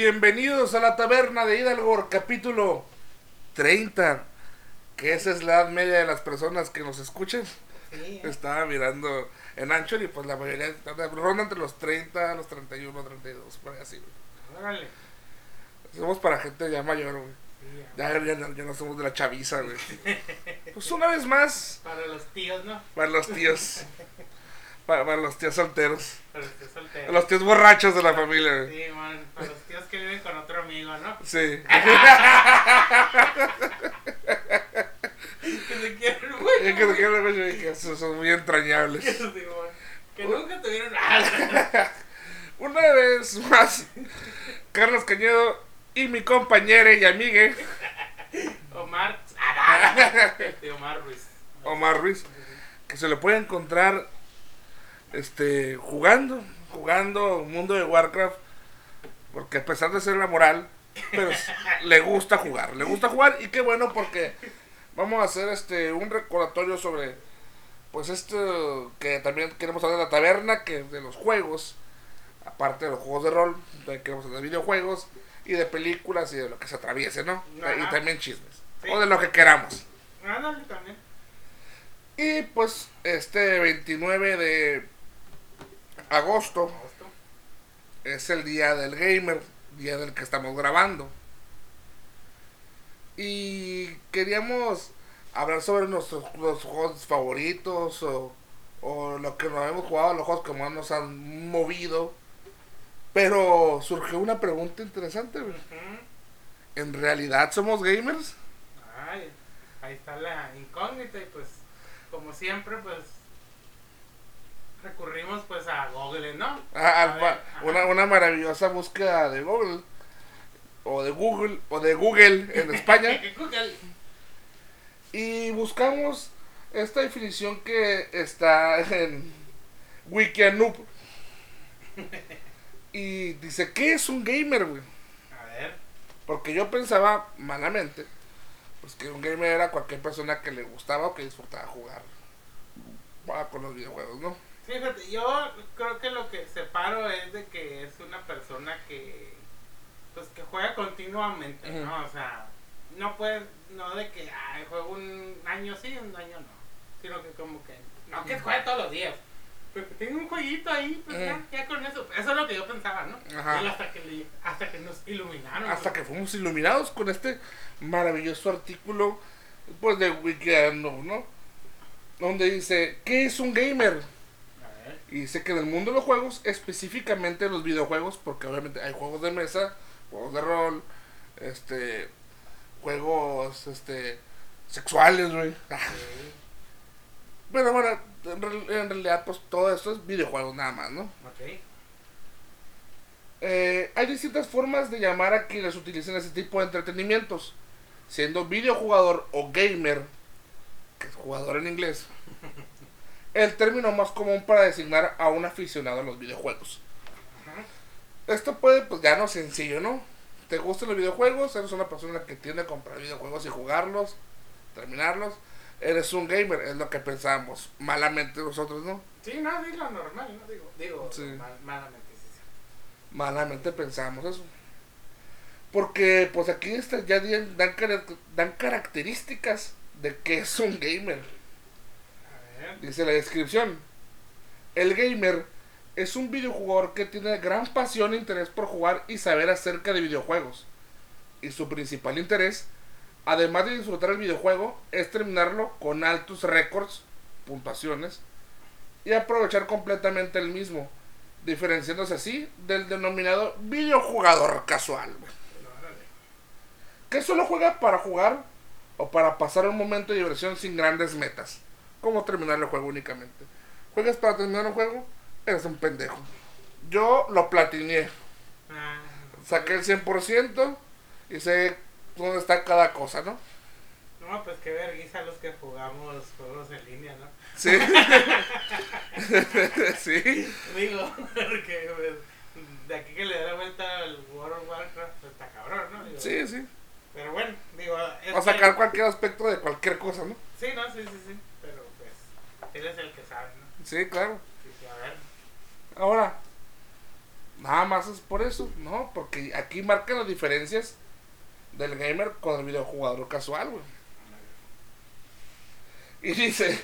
Bienvenidos a la taberna de Hidalgo, capítulo 30. Que esa es la edad media de las personas que nos escuchan. Sí, Estaba mirando en Anchor y pues la mayoría ronda entre los 30, los 31, 32, por ahí así, güey. órale. Somos para gente ya mayor, güey. Sí, ya. Ya, ya, no- ya no somos de la chaviza, güey. Pues una vez más, Para los tíos, ¿no? para los tíos. Para, para los tíos solteros. Para los tíos solteros. Los tíos borrachos de la familia, güey. Sí, man, para los tíos que viven con otro amigo, ¿no? Sí. Que se quieren, güey. Es que, que, que- que son son muy entrañables. Que, sí, man, que nunca tuvieron nada. Una vez más, Carlos Cañedo y mi compañera y amiga Omar. Este, Omar Ruiz. Omar Ruiz, que se le puede encontrar este jugando, jugando Mundo de Warcraft, porque a pesar de ser la moral, pero le gusta jugar, le gusta jugar y qué bueno porque vamos a hacer este un recordatorio sobre pues esto que también queremos hablar de la taberna, que de los juegos, aparte de los juegos de rol, también queremos hablar de videojuegos y de películas y de lo que se atraviese, ¿no? Ajá. Y también chismes. Sí. O de lo que queramos. Ándale también. Y pues este 29 de agosto Agosto. es el día del gamer, día del que estamos grabando. Y queríamos hablar sobre nuestros los juegos favoritos o, o lo que nos hemos jugado, los juegos que más nos han movido. Pero surgió una pregunta interesante. ¿En realidad somos gamers? Ay, ahí está la incógnita y pues, como siempre, pues recurrimos pues a Google, ¿no? Ah, A ver, una, una maravillosa búsqueda de Google o de Google o de Google en España Google. y buscamos esta definición que está en Wikianoob y dice ¿qué es un gamer, güey? A ver. Porque yo pensaba malamente pues que un gamer era cualquier persona que le gustaba o que disfrutaba jugar ah, con los videojuegos, ¿no? Fíjate, yo creo que lo que separo es de que es una persona que pues que juega continuamente. ¿no? O sea, no puedes, no de que ay, juego un año sí, un año no. Sino que como que, no que juegue todos los días. Pero que tenga un jueguito ahí, pues ya, ya con eso. Eso es lo que yo pensaba, ¿no? Hasta que, hasta que nos iluminaron. hasta pues. que fuimos iluminados con este maravilloso artículo pues de Wikiano, ¿no? Donde dice, ¿qué es un gamer? Y dice que en el mundo de los juegos, específicamente los videojuegos, porque obviamente hay juegos de mesa, juegos de rol, este juegos este sexuales, güey. Sí. Bueno, en realidad pues todo esto es videojuegos nada más, ¿no? Ok. Eh, hay distintas formas de llamar a quienes utilizan ese tipo de entretenimientos, siendo videojugador o gamer, que es jugador en inglés, el término más común para designar a un aficionado a los videojuegos. Esto puede, pues ya no es sencillo, ¿no? ¿Te gustan los videojuegos? Eres una persona que tiende a comprar videojuegos y jugarlos, terminarlos. Eres un gamer, es lo que pensamos malamente nosotros, ¿no? Sí, no, lo normal, ¿no? Digo, digo, Sí. mal- malamente, sí, sí. malamente pensamos eso. Porque pues aquí está, ya dan, dan características de que es un gamer. Dice la descripción. El gamer es un videojugador que tiene gran pasión e interés por jugar y saber acerca de videojuegos. Y su principal interés, además de disfrutar el videojuego, es terminarlo con altos récords, puntuaciones, y aprovechar completamente el mismo, diferenciándose así del denominado videojugador casual. Que solo juega para jugar o para pasar un momento de diversión sin grandes metas, como terminar el juego únicamente. ¿Juegas para terminar un juego? Eres un pendejo. Yo lo platineé. Ah, Saqué el 100% y sé dónde está cada cosa, ¿no? No, pues qué vergüenza los que jugamos juegos en línea, ¿no? Sí. sí. Digo, porque pues, de aquí que le da la vuelta al World of Warcraft, pues, está cabrón, ¿no? Digo, Sí, sí. Pero bueno, digo, O que- sacar cualquier aspecto de cualquier cosa, ¿no? Sí, no, sí, sí, sí. Él es el que sabe, ¿no? Sí, claro. Sí, sí, a ver. Ahora, Nada más es por eso, ¿no? Porque aquí marcan las diferencias del gamer con el videojugador casual, güey. Y dice,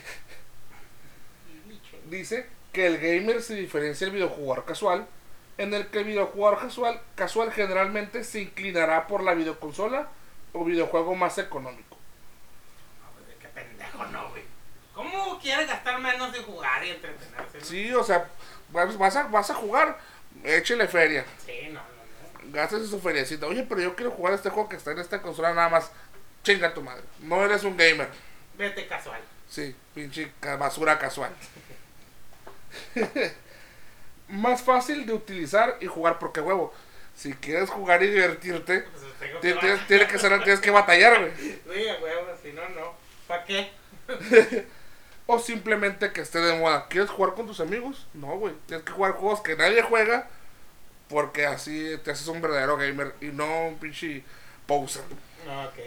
dice que el gamer se diferencia del videojugador casual, en el que el videojugador casual, casual generalmente se inclinará por la videoconsola o videojuego más económico. No, pues, qué pendejo, no. ¿Cómo quieres gastar menos en jugar y entretenerse? no? Sí, o sea, vas vas a, vas a jugar, échele feria. Sí, no, no, no. Gastes su feriecita. Oye, pero yo quiero jugar este juego que está en esta consola nada más. Chinga tu madre. No eres un gamer. Vete casual. Sí, pinche ca- basura casual. Más fácil de utilizar y jugar porque huevo. Si quieres jugar y divertirte, Pues tengo ti- que tienes, tienes que ser, tienes que batallar, güey. Sí, a huevo, si no, no. ¿Para qué? O simplemente que esté de moda. ¿Quieres jugar con tus amigos? No, güey. Tienes que jugar juegos que nadie juega. Porque así te haces un verdadero gamer y no un pinche poser. No, ok.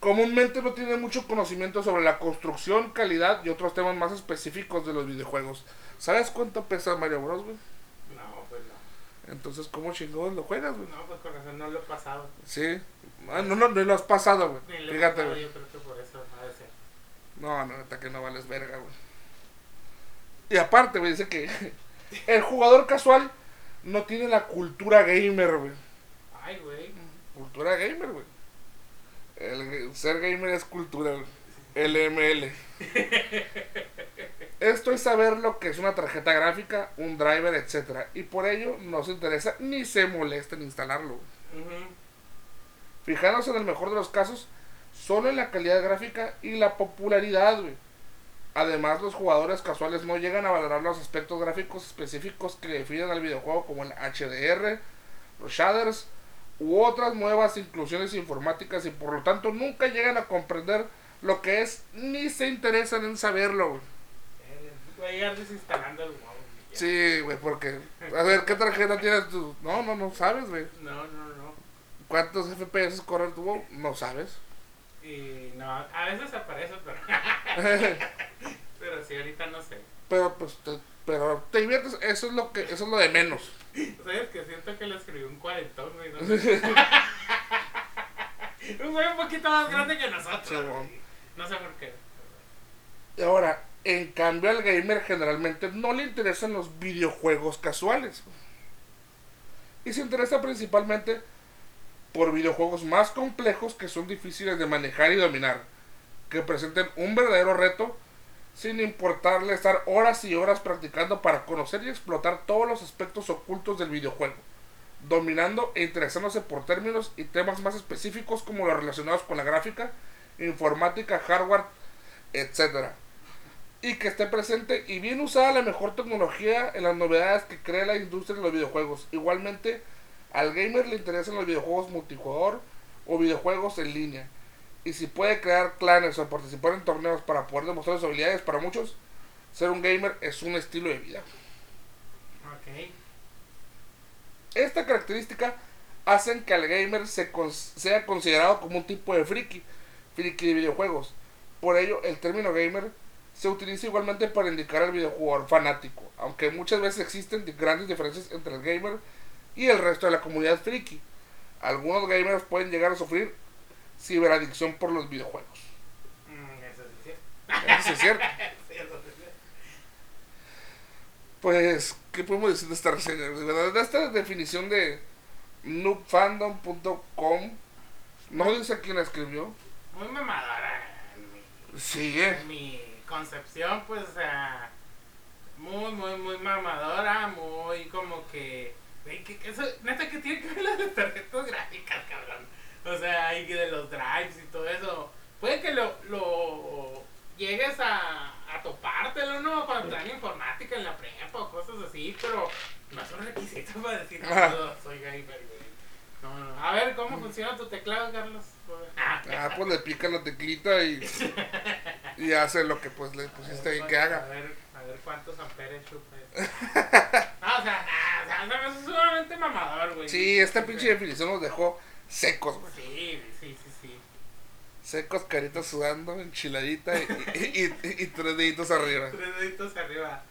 Comúnmente no tiene mucho conocimiento sobre la construcción, calidad y otros temas más específicos de los videojuegos. ¿Sabes cuánto pesa Mario Bros, güey? No, pues no. Entonces, ¿cómo chingados lo juegas, güey? No, pues con razón no lo he pasado. Sí. Ah, no, no, no lo has pasado, güey. Fíjate, güey. Yo creo que por eso ha de ser. No, no, neta que no vales verga, güey. Y aparte, güey, dice que el jugador casual no tiene la cultura gamer, güey. Ay, güey. Cultura gamer, güey. El ser gamer es cultura, güey. LML. Esto es saber lo que es una tarjeta gráfica, un driver, etcétera, y por ello no se interesa ni se molesta en instalarlo. güey. Ujú. Fijándose en el mejor de los casos, solo en la calidad gráfica y la popularidad, güey. Además, los jugadores casuales no llegan a valorar los aspectos gráficos específicos que definen al videojuego como el HDR, los shaders u otras nuevas inclusiones informáticas y por lo tanto nunca llegan a comprender lo que es ni se interesan en saberlo, güey. Voy a llegar desinstalando el WoW. ya. Sí, güey, porque a ver, ¿qué tarjeta tienes tú? No, no, no sabes, güey. No, no, no. ¿Cuántos FPS corre tu WoW? No sabes. Y no, a veces aparece, pero. pero sí, ahorita no sé. Pero pues te, pero te diviertes, eso es lo que eso es lo de menos. ¿Sabes que siento que lo escribió un cuarentón, güey? No un güey un poquito más grande que nosotros. Sí, güey. bueno. No sé por qué. Y ahora, en cambio al gamer generalmente no le interesan los videojuegos casuales. Y se interesa principalmente por videojuegos más complejos que son difíciles de manejar y dominar, que presenten un verdadero reto sin importarle estar horas y horas practicando para conocer y explotar todos los aspectos ocultos del videojuego, dominando e interesándose por términos y temas más específicos como los relacionados con la gráfica, informática, hardware, etcétera. Y que esté presente y bien usada la mejor tecnología en las novedades que crea la industria de los videojuegos. Igualmente, al gamer le interesan los videojuegos multijugador o videojuegos en línea. Y si puede crear clanes o participar en torneos para poder demostrar sus habilidades, para muchos, ser un gamer es un estilo de vida. Ok. Esta característica hacen que al gamer se con- sea considerado como un tipo de friki, friki de videojuegos. Por ello, el término gamer se utiliza igualmente para indicar al videojugador fanático, aunque muchas veces existen grandes diferencias entre el gamer y el resto de la comunidad friki. Algunos gamers pueden llegar a sufrir ciberadicción por los videojuegos. Mm, eso sí es cierto. Eso es cierto. Pues, ¿qué podemos decir de esta reseña? De verdad, de esta definición de noobfandom.com, no dice quién la escribió. Muy mamadora. mi- Sí, eh. en mi concepción, pues, sea, muy, muy, muy mamadora, muy como que, güey, que, que eso, neta, que tiene que ver las tarjetas gráficas, cabrón. O sea, y de los drives y todo eso. Puede que lo, lo llegues a, a topártelo, ¿no? Cuando te dan informática en la prepa o cosas así, pero no es un requisito para decir, Ajá. no, soy gamer, güey. No, no. A ver, ¿cómo funciona tu teclado, Carlos? Ah, Ah, pues le pica la teclita y, y hace lo que pues le pusiste ahí que A haga. ver, a ver cuántos amperes chupa. no, o sea, es sumamente mamador, güey. Sí, esta pinche definición nos dejó secos, güey. Sí, sí, sí, sí. Secos, caritas sudando, enchiladita y, y, y- y tres deditos arriba. Tres deditos arriba.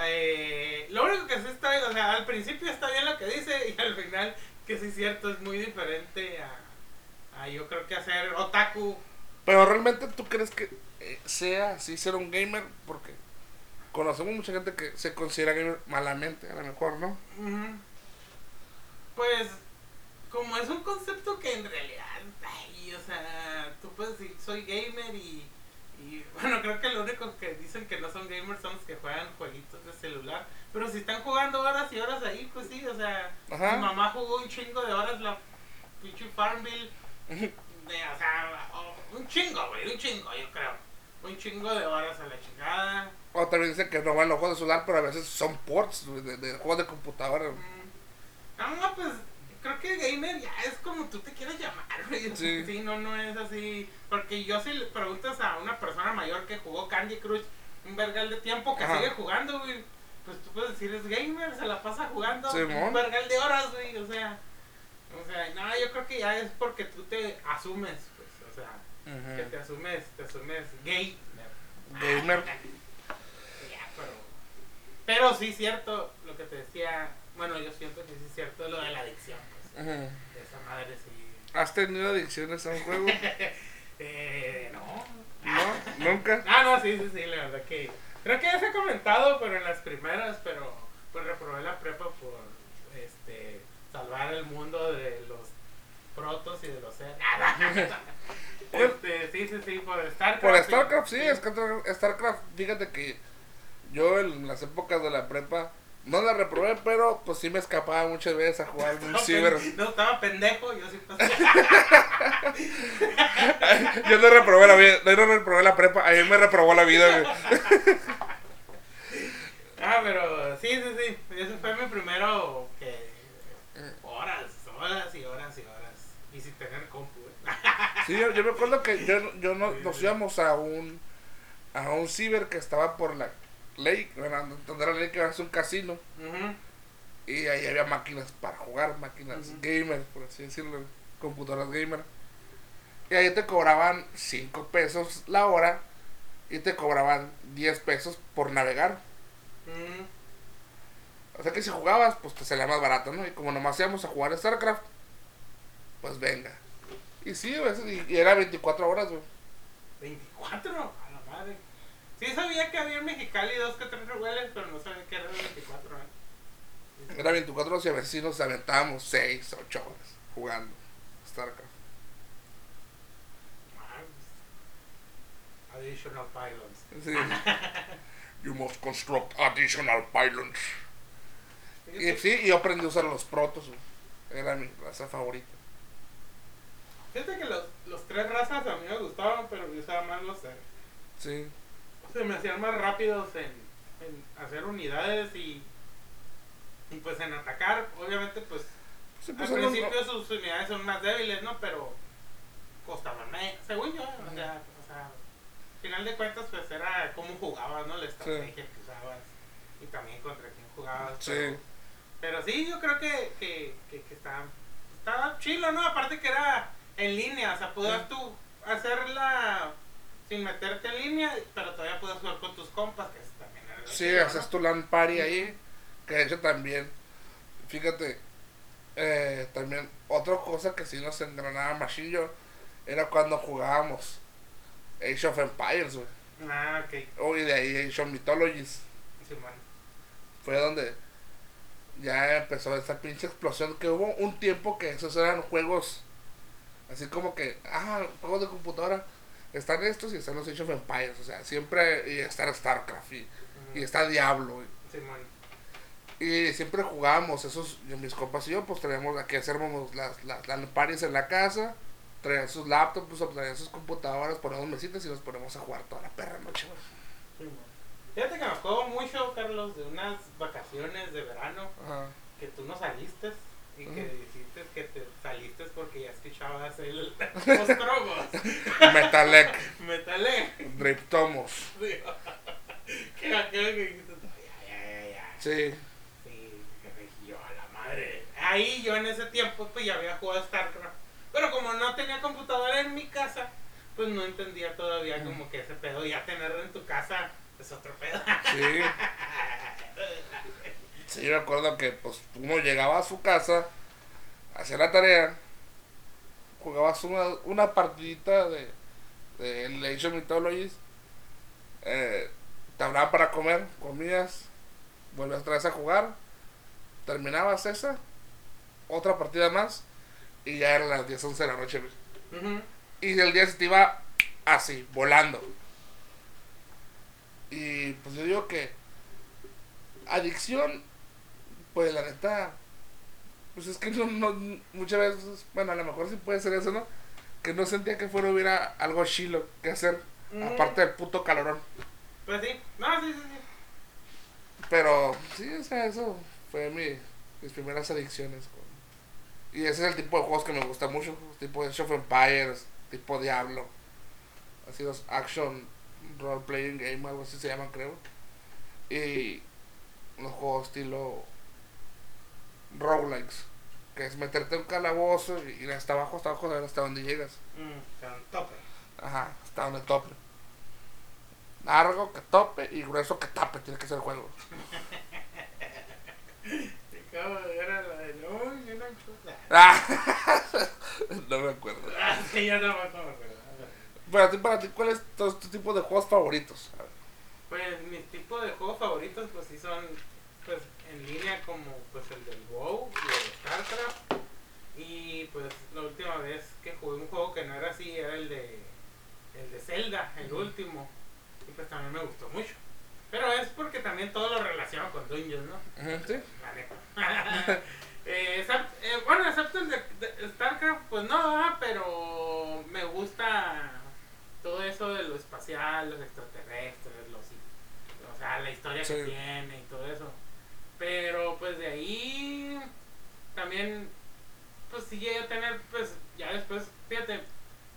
Eh, lo único que sí está, o sea, al principio está bien lo que dice y al final, que sí es cierto, es muy diferente a, a yo creo que hacer otaku. Pero realmente tú crees que eh, sea así ser un gamer porque conocemos mucha gente que se considera gamer malamente, a lo mejor, ¿no? Pues, como es un concepto que en realidad, ay, o sea, tú puedes decir, soy gamer y, y, bueno, creo que lo único que dicen que no son gamers son los que juegan jueguitos de celular. Pero si están jugando horas y horas ahí, pues sí, o sea, Ajá. mi mamá jugó un chingo de horas la pinche Farmville. de, o sea, un chingo, güey, un chingo, yo creo. Un chingo de horas a la chingada. O también dicen que no van los juegos de celular, pero a veces son ports de, de juegos de computadora. Mm. No, no, pues creo que gamer ya es como tú te quieras llamar, güey. Sí. no, no es así. Porque yo si le preguntas a una persona mayor que jugó Candy Crush un vergal de tiempo que Ajá. sigue jugando, güey. Pues tú puedes decir es gamer, se la pasa jugando Simón. un vergal de horas, güey. O sea, o sea, no, yo creo que ya es porque tú te asumes, pues, o sea, que te asumes, te asumes gay. Gamer. Ya, pero. Pero sí, cierto, lo que te decía. Bueno, yo siento que sí es cierto lo de la adicción. Pues, de esa madre sí. ¿Has tenido adicciones a un juego? Eh, no. ¿No? ¿Nunca? Ah, no, sí, sí, sí, la verdad que. Creo que ya se ha comentado, pero en las primeras, pero. Pues reprobé la prepa por. Este. Salvar el mundo de los protos y de los seres. este, sí, sí, sí, por StarCraft. Por sí. StarCraft, sí, es que Star- StarCraft, fíjate que yo en las épocas de la prepa no la reprobé, pero pues sí me escapaba muchas veces a jugar un No, ciber. no estaba pendejo, yo sí pasé. Yo no reprobé la vida, no reprobé la prepa, a mí me reprobó la vida. Ah, pero sí, sí, sí. Ese fue mi primero que horas, horas y horas y horas. Y sin tener compu. güey. Sí, yo, yo me acuerdo que yo, yo no, nos íbamos a un a un ciber que estaba por la ley, donde era la ley que era un casino. Y ahí había máquinas para jugar, máquinas Ujú. gamer, por así decirlo, computadoras gamer. Y ahí te cobraban 5 pesos la hora y te cobraban 10 pesos por navegar. O sea que si jugabas, pues te salía más barato, ¿no? Y como nomás íbamos a jugar StarCraft, pues venga. Y sí, y, era 24 horas, güey. 24, a la madre. Sí sabía que había en Mexicali dos que tres revuelos, pero no sabía que eran 24, ¿eh? Era 24 horas y a veces sí nos aventábamos 6, 8 horas jugando StarCraft. Additional pylons. Sí. you must construct additional pylons. Y sí, y yo aprendí a usar los protos, güey. Era mi raza favorita. Fíjate que los, los tres razas a mí me gustaban, pero yo usaba más los seres. Sí. se me hacían más rápidos en, en hacer unidades y, y pues en atacar. Obviamente, pues Sí, al pues, no- principio sus unidades son más débiles, ¿no? Pero costaban menos, según yo. O sea, o sea, al final de cuentas, pues era cómo jugabas, ¿no? La estrategia que usabas y también contra quién jugabas. Sí. Pero, pero sí, yo creo que, que, que, que estaba, estaba chilo, ¿no? Aparte que era en línea, o sea, podías Sí. tú hacerla sin meterte en línea, pero todavía puedes jugar con tus compas, que eso también era Sí, chido, haces ¿no? tu LAN party ahí. Que de hecho también, fíjate, eh, también otra cosa que sí nos engranaba machillo era cuando jugábamos Age of Empires, güey. Ah, ok. Oh, y de ahí Age of Mythologies. Sí, man. Fue donde ya empezó esa pinche explosión que hubo un tiempo que esos eran juegos así como que, ah, juegos de computadora. Están estos y están los Age of Empires, o sea, siempre y está StarCraft y, y está Diablo. güey. Sí, man. Y siempre jugábamos, esos, yo, mis compas y yo, pues teníamos aquí hacíamos las, las, las parties en la casa, traían sus laptops, pues, traían sus computadoras, ponemos mesitas y nos ponemos a jugar toda la perra noche. Sí. Fíjate que me acuerdo mucho, Carlos, de unas vacaciones de verano Ajá. que tú no saliste y que dijiste que te saliste porque ya escuchabas el los trogos. Metalec, Metalé. Driptomos, Sí. que aquello que dijiste, ya, ya, ya, sí, Sí, yo a la madre. Ahí yo en ese tiempo pues ya había jugado StarCraft. Pero como no tenía computadora en mi casa, pues no entendía todavía como que ese pedo. Ya tenerlo en tu casa es otro pedo. sí. Sí, me acuerdo que pues uno llegaba a su casa, hacía la tarea, jugabas una, una partidita de, de Age of Mythologies, eh, te hablaban para comer, comías, vuelves otra vez a jugar, terminabas esa, otra partida más, y ya eran las 10, 11 de la noche. Y el día se te iba así, volando. Y pues yo digo que adicción, pues la neta, pues es que no, no- muchas veces, bueno, a lo mejor sí puede ser eso, ¿no? Que no sentía que fuera hubiera algo chilo que hacer, Ujú. aparte del puto calorón. Pues sí, no, sí, sí, sí. Pero sí, o sea, eso fue mi, mis primeras adicciones. con- Y ese es el tipo de juegos que me gusta mucho, tipo de of Empires, tipo Diablo. Así los action role playing game, algo así se llaman creo. Y los juegos estilo roguelikes, que es meterte en un calabozo y hasta abajo, hasta abajo, a ver hasta donde llegas. Mm, tope. Ajá, hasta donde tope. Largo que tope y grueso que tape, tiene que ser el juego. Y como era la de no, no. Ah, no me acuerdo. Ah, sí, yo tampoco me acuerdo. Para ti, para ti, ¿cuál es tu, tu tipo de juegos favoritos? A. Pues mis tipos de juegos favoritos pues sí son pues en línea como pues el del WoW y el StarCraft y pues la última vez que jugué un juego que no era así era el de el de Zelda, el último y pues también me gustó mucho. Pero es porque también todo lo relaciono con Dungeons, ¿no? ¿Sí? Neta. Eh, except- eh, bueno, excepto el de, de StarCraft, pues no, ah, pero me gusta todo eso de lo espacial, los extraterrestres, los, o sea, la historia que tiene y todo eso. Pero pues de ahí también, pues sí llegué a tener, pues ya después, fíjate,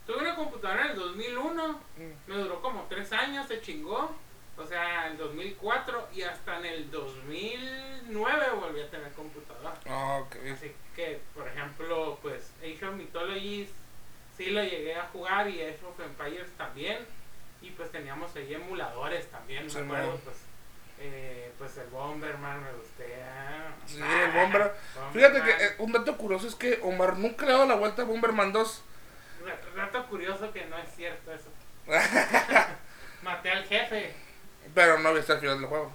tuve una computadora en el 2001 Mm. me duró como tres años, se chingó. O sea, en 2004 y hasta en el 2009 volví a tener computadora. Ah, ok. Así que, por ejemplo, pues Age of Mythologies sí lo llegué a jugar y Age of Empires también. Y pues teníamos ahí emuladores también, Sí, me acuerdo, pues, eh, pues el Bomberman me gustea. Sí, el Bomber. Fíjate que eh, un dato curioso es que Omar nunca le ha dado la vuelta a Bomberman 2. Ra- Rato curioso que no es cierto eso. Maté al jefe. Pero no viste el final del juego.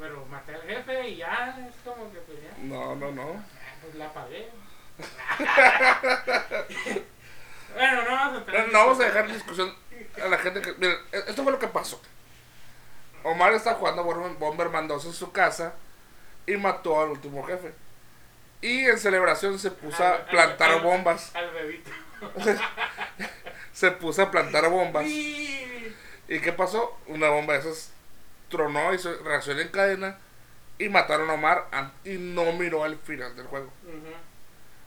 Pero maté al jefe y ya, es como que pues ya, No, no, no. pues la pagué. bueno, no vamos a No, tener no vamos a dejar discusión a la gente que. Miren, e- esto fue lo que pasó. Omar está jugando Bomber- Bomberman 2 en su casa y mató al último jefe. Y en celebración se puso Al- a plantar al- bombas. Al bebito. Se puso a plantar bombas. ¿Y qué pasó? Una bomba de esas tronó, hizo reacción en cadena y mataron a Omar y no miró al final del juego.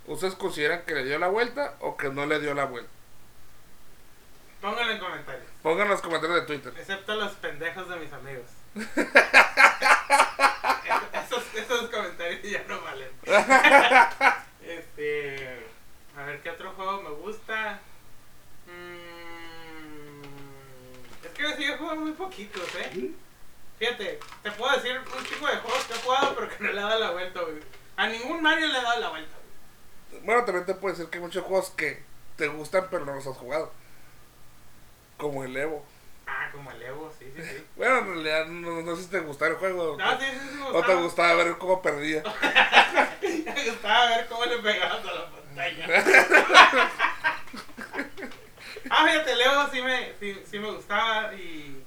¿Ustedes consideran que le dio la vuelta o que no le dio la vuelta? Pónganlo en comentarios. Pongan en los comentarios de Twitter. Excepto los pendejos de mis amigos. esos, esos comentarios ya no valen. este. A ver qué otro juego me gusta. Mm, es que sí he jugado muy poquitos, eh. Fíjate, te puedo decir un chico de juegos que he jugado, pero que no le he dado la vuelta, güey. A ningún Mario le he dado la vuelta, güey. Bueno, también te puedo decir que hay muchos juegos que te gustan pero no los has jugado. Como el Evo. Ah, como el Evo, sí, sí, sí. Bueno, en realidad no, no sé si te gustaba el juego. No, sí, sí, sí, me o te gustaba. gustaba ver cómo perdía. Me gustaba ver cómo le pegabas a la pantalla. ah, fíjate, Leo sí me, sí, sí me gustaba y...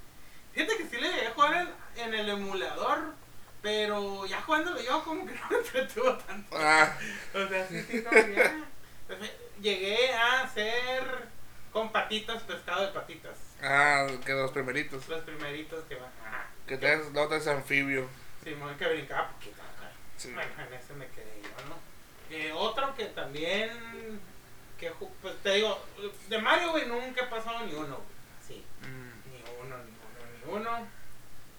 Fíjate que sí le llegué a jugar en, en el emulador, pero ya jugándolo yo como que no me entretuvo tanto. Ah, O sea, sí, sí, como que ya. Entonces, Llegué a hacer con patitas, pescado de patitas. ah, que los primeritos. Los primeritos que van. Ajá. Que te luego te anfibio. Simón que brincaba poquito. Sí. Bueno, en ese me quedé yo, ¿no? Eh, otro que también, que pues te digo, de Mario, güey, nunca he pasado ni uno, güey. Sí, Mm. ni uno, ni uno, ni uno.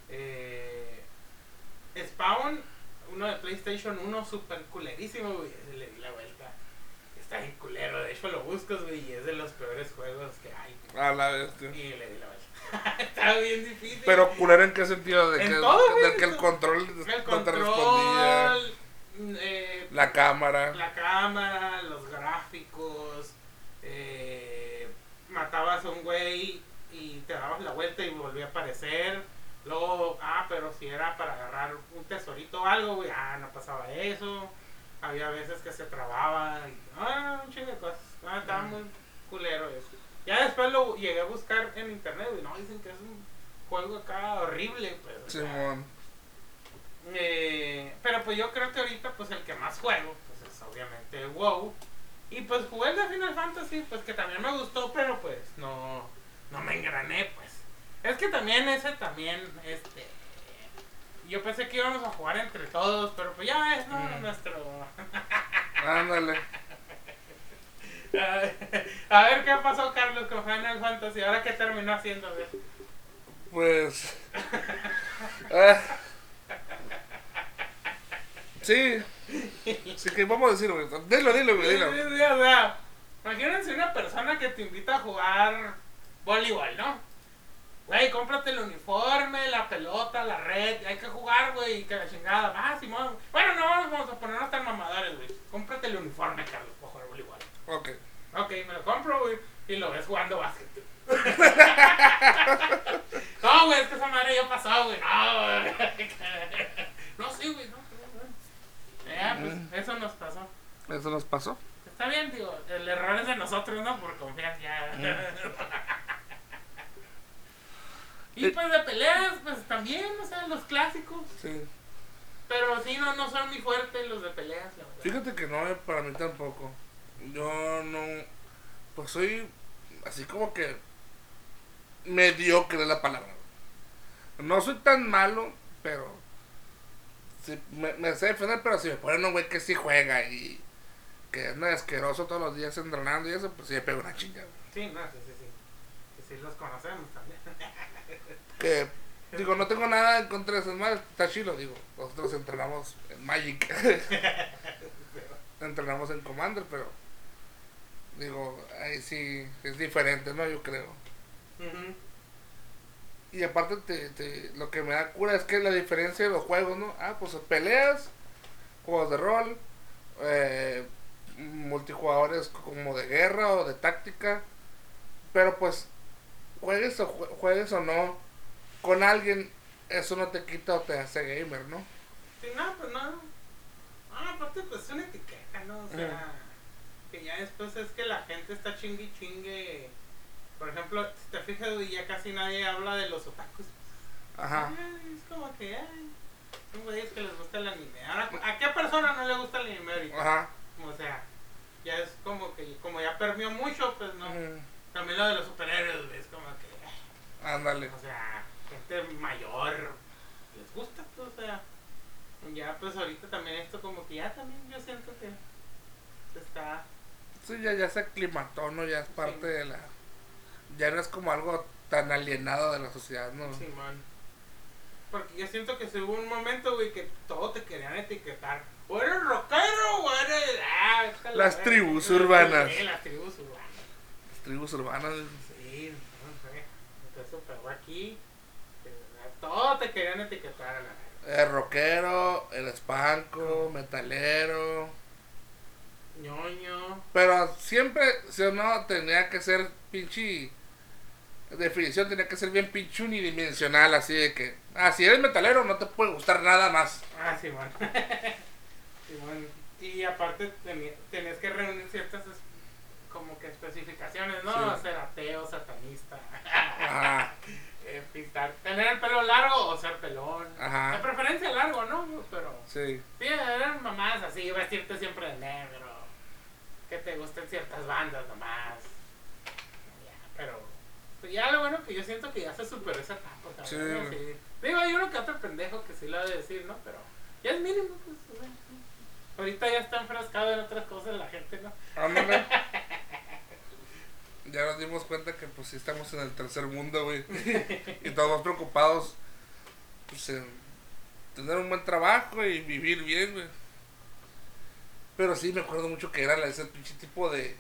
Eh, Spawn, uno de PlayStation 1, super culerísimo, güey. Le di la vuelta. Está bien culero, de hecho lo buscas, güey, y es de los peores juegos que hay. A la bestia. Y le di la vuelta. Estaba bien difícil. Pero culero en qué sentido, de En que, todo, de que el control el no te respondía, control, eh, la cámara. la cámara, los gráficos, eh, matabas a un güey y te dabas la vuelta y volvía a aparecer. Luego, ah, pero si era para agarrar un tesorito o algo, güey, ah, no pasaba eso. Había veces que se trababa y, ah, un chingo de cosas. Ah, estaba muy culero eso. Ya después lo llegué a buscar en internet, güey, no, dicen que es un juego acá horrible, pues. o sea, Simón. eh, pero pues yo creo que ahorita pues el que más juego pues es obviamente WoW. Y pues jugué el de Final Fantasy, pues que también me gustó, pero pues no, no me engrané pues. Es que también ese también, este... Yo pensé que íbamos a jugar entre todos, pero pues ya es ¿no? Mm. nuestro... Ándale. a ver qué pasó Carlos con Final Fantasy, ahora qué terminó haciendo. Pues. ah. Sí. Sí que vamos a decir, güey. Dilo, dilo, güey, Sí, dilo. sí, sí, o sea, imagínense una persona que te invita a jugar voleibol, ¿no? Güey, cómprate el uniforme, la pelota, la red, hay que jugar, güey, que la chingada. Va, Simón. Bueno, no vamos a ponernos tan mamadores, güey. Cómprate el uniforme, Carlos, para jugar voleibol. Ok. Ok, me lo compro, güey, y lo ves jugando básquet. no, güey, es que esa madre ya pasó, güey. No, güey. No, sí, güey, no. no, pues, Mm. eso nos pasó. Eso nos pasó. Está bien, digo, el error es de nosotros, ¿no? Por confiar ya. Y Eh. pues de peleas, pues también, o sea, los clásicos. Sí. Pero sí, no, no son muy fuertes los de peleas, la verdad. Fíjate que no, eh, para mí tampoco. Yo no. Pues soy así como que. mediocre es la palabra. No soy tan malo, pero. Sí, me, me sé defender, pero si me ponen un güey que sí juega y. que es asqueroso todos los días entrenando y eso, pues sí me pego una chingada. Sí, no, sí, sí, sí. Que sí los conocemos también. Que. Digo, no tengo nada en contra de esos madres, está chido, digo. Nosotros entrenamos en Magic. entrenamos en Commander, pero. Digo, ahí sí es diferente, ¿no? Yo creo. Y aparte, te, te- lo que me da cura es que la diferencia de los juegos, ¿no? Ah, pues peleas, juegos de rol, eh, multijugadores como de guerra o de táctica. Pero pues, juegues o, jue- juegues o no con alguien, eso no te quita o te hace gamer, ¿no? Sí, no, pues no. Ah, aparte, pues es una etiqueta, ¿no? O sea, que ya después es que la gente está chingue y chingue. Por ejemplo, si te fijas, ya casi nadie habla de los otakus. Ajá. Ay, es como que, ay, son güeyes que les gusta el anime. Ahora, ¿a qué persona no le gusta el anime ahorita? Ajá. O sea, ya es como que, como ya permeó mucho, pues no. También lo de los superhéroes, es como que, Ándale. o sea, gente mayor les gusta, pues, o sea, ya pues ahorita también esto como que ya también yo siento que se está, Sí, ya, ya se aclimató, ¿no? Ya es parte Sí. de la... Ya no es como algo tan alienado de la sociedad, ¿no? Simón. Porque yo siento que se hubo un momento, güey, que todo te querían etiquetar. O eres rockero, o eres... Ah, la Las tribus urbanas. Sí, las tribus urbanas. Las tribus urbanas. Sí, no sé. Entonces pegó aquí. Todo te querían etiquetar a la. El rockero, el espanco, metalero. ñoño. Pero siempre, si o no, tenía que ser pinche. Definición tenía que ser bien pinche unidimensional, así de que. Ah, si eres metalero, no te puede gustar nada más. Ah, sí. Simón. Y aparte tenías que reunir ciertas como que especificaciones, ¿no? Sí. Ser ateo, satanista. Ajá, Tener el pelo largo o ser pelón. Ajá. De preferencia largo, ¿no? Pero sí. sí, eran mamás así, vestirte siempre de negro. Que te gusten ciertas bandas nomás. Ya, pero pues ya lo bueno que yo siento que ya se superó esa etapa. Sí. Digo, hay uno que otro pendejo que sí lo ha de decir, ¿no? Pero ya es mínimo. Pues. Ahorita ya está enfrascado en otras cosas la gente, ¿no? Ándale. Ya nos dimos cuenta que pues sí estamos en el tercer mundo, güey. Y todos preocupados pues en tener un buen trabajo y vivir bien, güey. Pero sí me acuerdo mucho que era ese pinche tipo de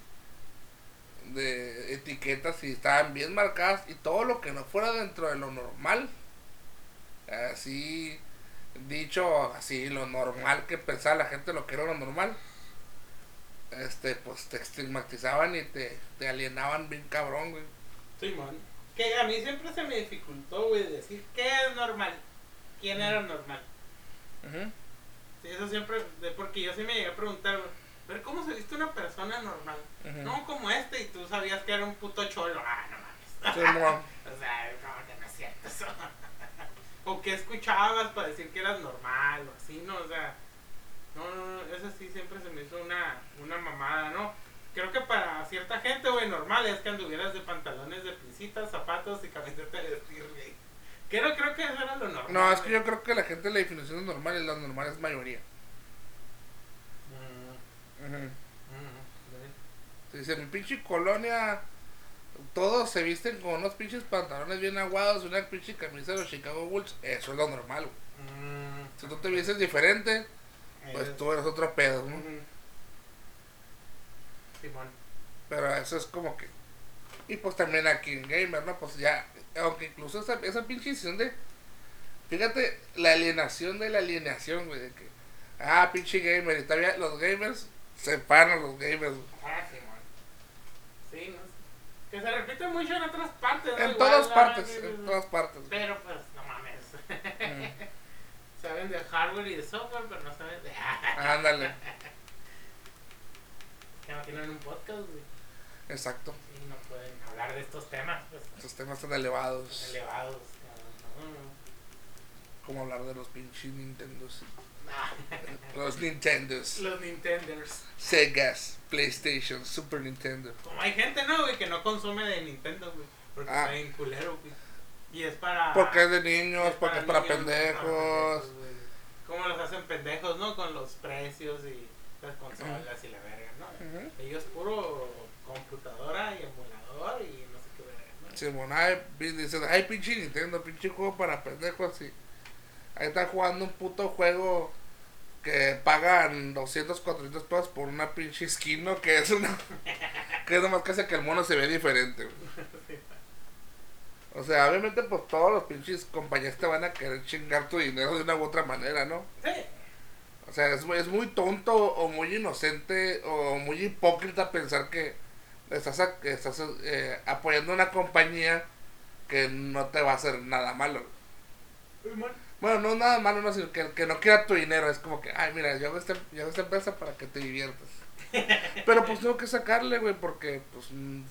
de etiquetas y estaban bien marcadas y todo lo que no fuera dentro de lo normal. Así dicho así lo normal que pensaba la gente lo que era lo normal. Este, pues te estigmatizaban y te, te alienaban bien cabrón, güey. Sí, man. Que a mí siempre se me dificultó, güey, decir qué es normal. ¿Quién era normal? Ujú. Sí, eso siempre, porque yo sí me llegué a preguntar, pero ¿cómo se viste una persona normal? No como este y tú sabías que era un puto cholo. Ah, no mames. Simón. o sea, como que no es cierto eso. o qué escuchabas para decir que eras normal o así, ¿no? O sea, no, no, no, eso sí siempre se me hizo una, una mamada, ¿no? Creo que para cierta gente, güey, normal es que anduvieras de pantalones de pincitas, zapatos y camiseta de vestir, güey. Creo, creo que eso era lo normal. No, es que yo creo que la gente la definición de normal y la normal es mayoría. Mm, Ujú. mm, güey. Se dice, mi pinche colonia, todos se visten con unos pinches pantalones bien aguados y una pinche camisa de los Chicago Bulls. Eso es lo normal, güey. Mm, Si tú te vistes diferente, pues tú eres otro pedo, ¿no? Simón. Pero eso es como que... Y pues también aquí en Gamer, ¿no? Pues ya, aunque incluso esa, esa pinche decisión de... Fíjate, la alienación de la alienación, güey, de que... Ah, pinche gamer, y todavía los gamers separan los gamers. güey. Ah, Simón. Sí, no. Que se repite mucho en otras partes, ¿no? En Igual, todas partes, en todas partes. güey. Pero pues, no mames. Mm. Saben de hardware y de software, pero no saben de. Ándale, que no tienen un podcast, güey. exacto. Y no pueden hablar de estos temas, pues, Esos temas tan elevados. elevados. No, no, Como hablar de los pinches Nintendos. Los Nintendos. Los Nintenders. Segas, PlayStation, Super Nintendo. Como hay gente, ¿no, güey? Que no consume de Nintendo, güey. Porque Ah. está bien culero, güey. Y es para. Porque es de niños, es porque es para niños, pendejos. Cómo los hacen pendejos, ¿no? Con los precios y las consolas y la verga, ¿no? Ellos puro computadora y emulador y no sé qué verga, ¿no? Simón, ay, pi- dicen, ay, pinche Nintendo, pinche juego para pendejos. Y ahí están jugando un puto juego que pagan 200, 400 pesos por una pinche skin, ¿no? Que es una. que es nomás que hace que el mono se ve diferente, güey. O sea, obviamente, pues todos los pinches compañías te van a querer chingar tu dinero de una u otra manera, ¿no? Sí. O sea, es, muy- es muy tonto o muy inocente o muy hipócrita pensar que estás, a- que estás eh, apoyando una compañía que no te va a hacer nada malo. Bueno, no nada malo, no, sino que, que no quiera tu dinero. Es como que, ay, mira, yo hago, este, yo hago esta empresa para que te diviertas. Pero pues tengo que sacarle, güey, porque pues mm,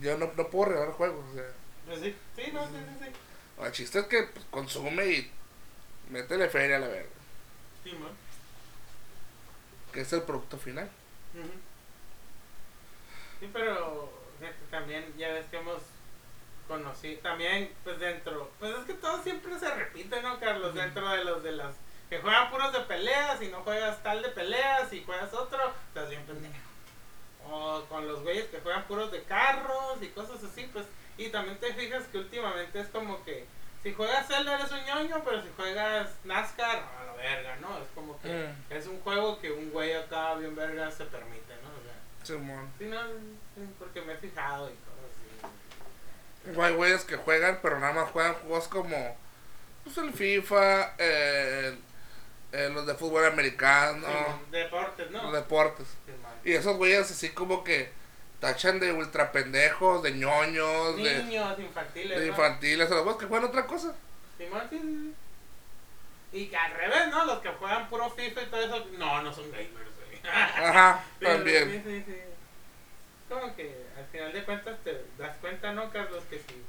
yo no, no puedo regalar juegos. O sea, Pues sí, sí, no, sí, sí, sí. el chiste es que pues, consume y métele feria a la verga, Simón. que es el producto final. Ujú. Sí, pero también ya ves que hemos conocido, también pues dentro, pues es que todo siempre se repite, ¿no, Carlos? Dentro de los de las que juegan puros de peleas y no juegas tal de peleas y juegas otro, estás bien pendejo. O con los güeyes que juegan puros de carros y cosas así, pues, y también te fijas que últimamente es como que si juegas Zelda eres un ñoño, pero si juegas NASCAR, a la verga, ¿no? Es como que Mm. es un juego que un güey acá bien verga se permite, ¿no? O sea, sí, no, porque me he fijado y cosas así. Hay güeyes que juegan, pero nada más juegan juegos como pues, el FIFA, eh, eh, los de fútbol americano, Sí, deportes, ¿no? los deportes. Sí. Y esos güeyes así como que tachan de ultra pendejos, de ñoños, de, Niños infantiles. de ¿no? infantiles, a los que juegan otra cosa. Sí. Y que al revés, ¿no? Los que juegan puro FIFA y todo eso, no, no son gamers, güey. Ajá, también. Sí, sí, sí. Como que al final de cuentas te das cuenta, ¿no, Carlos? Que si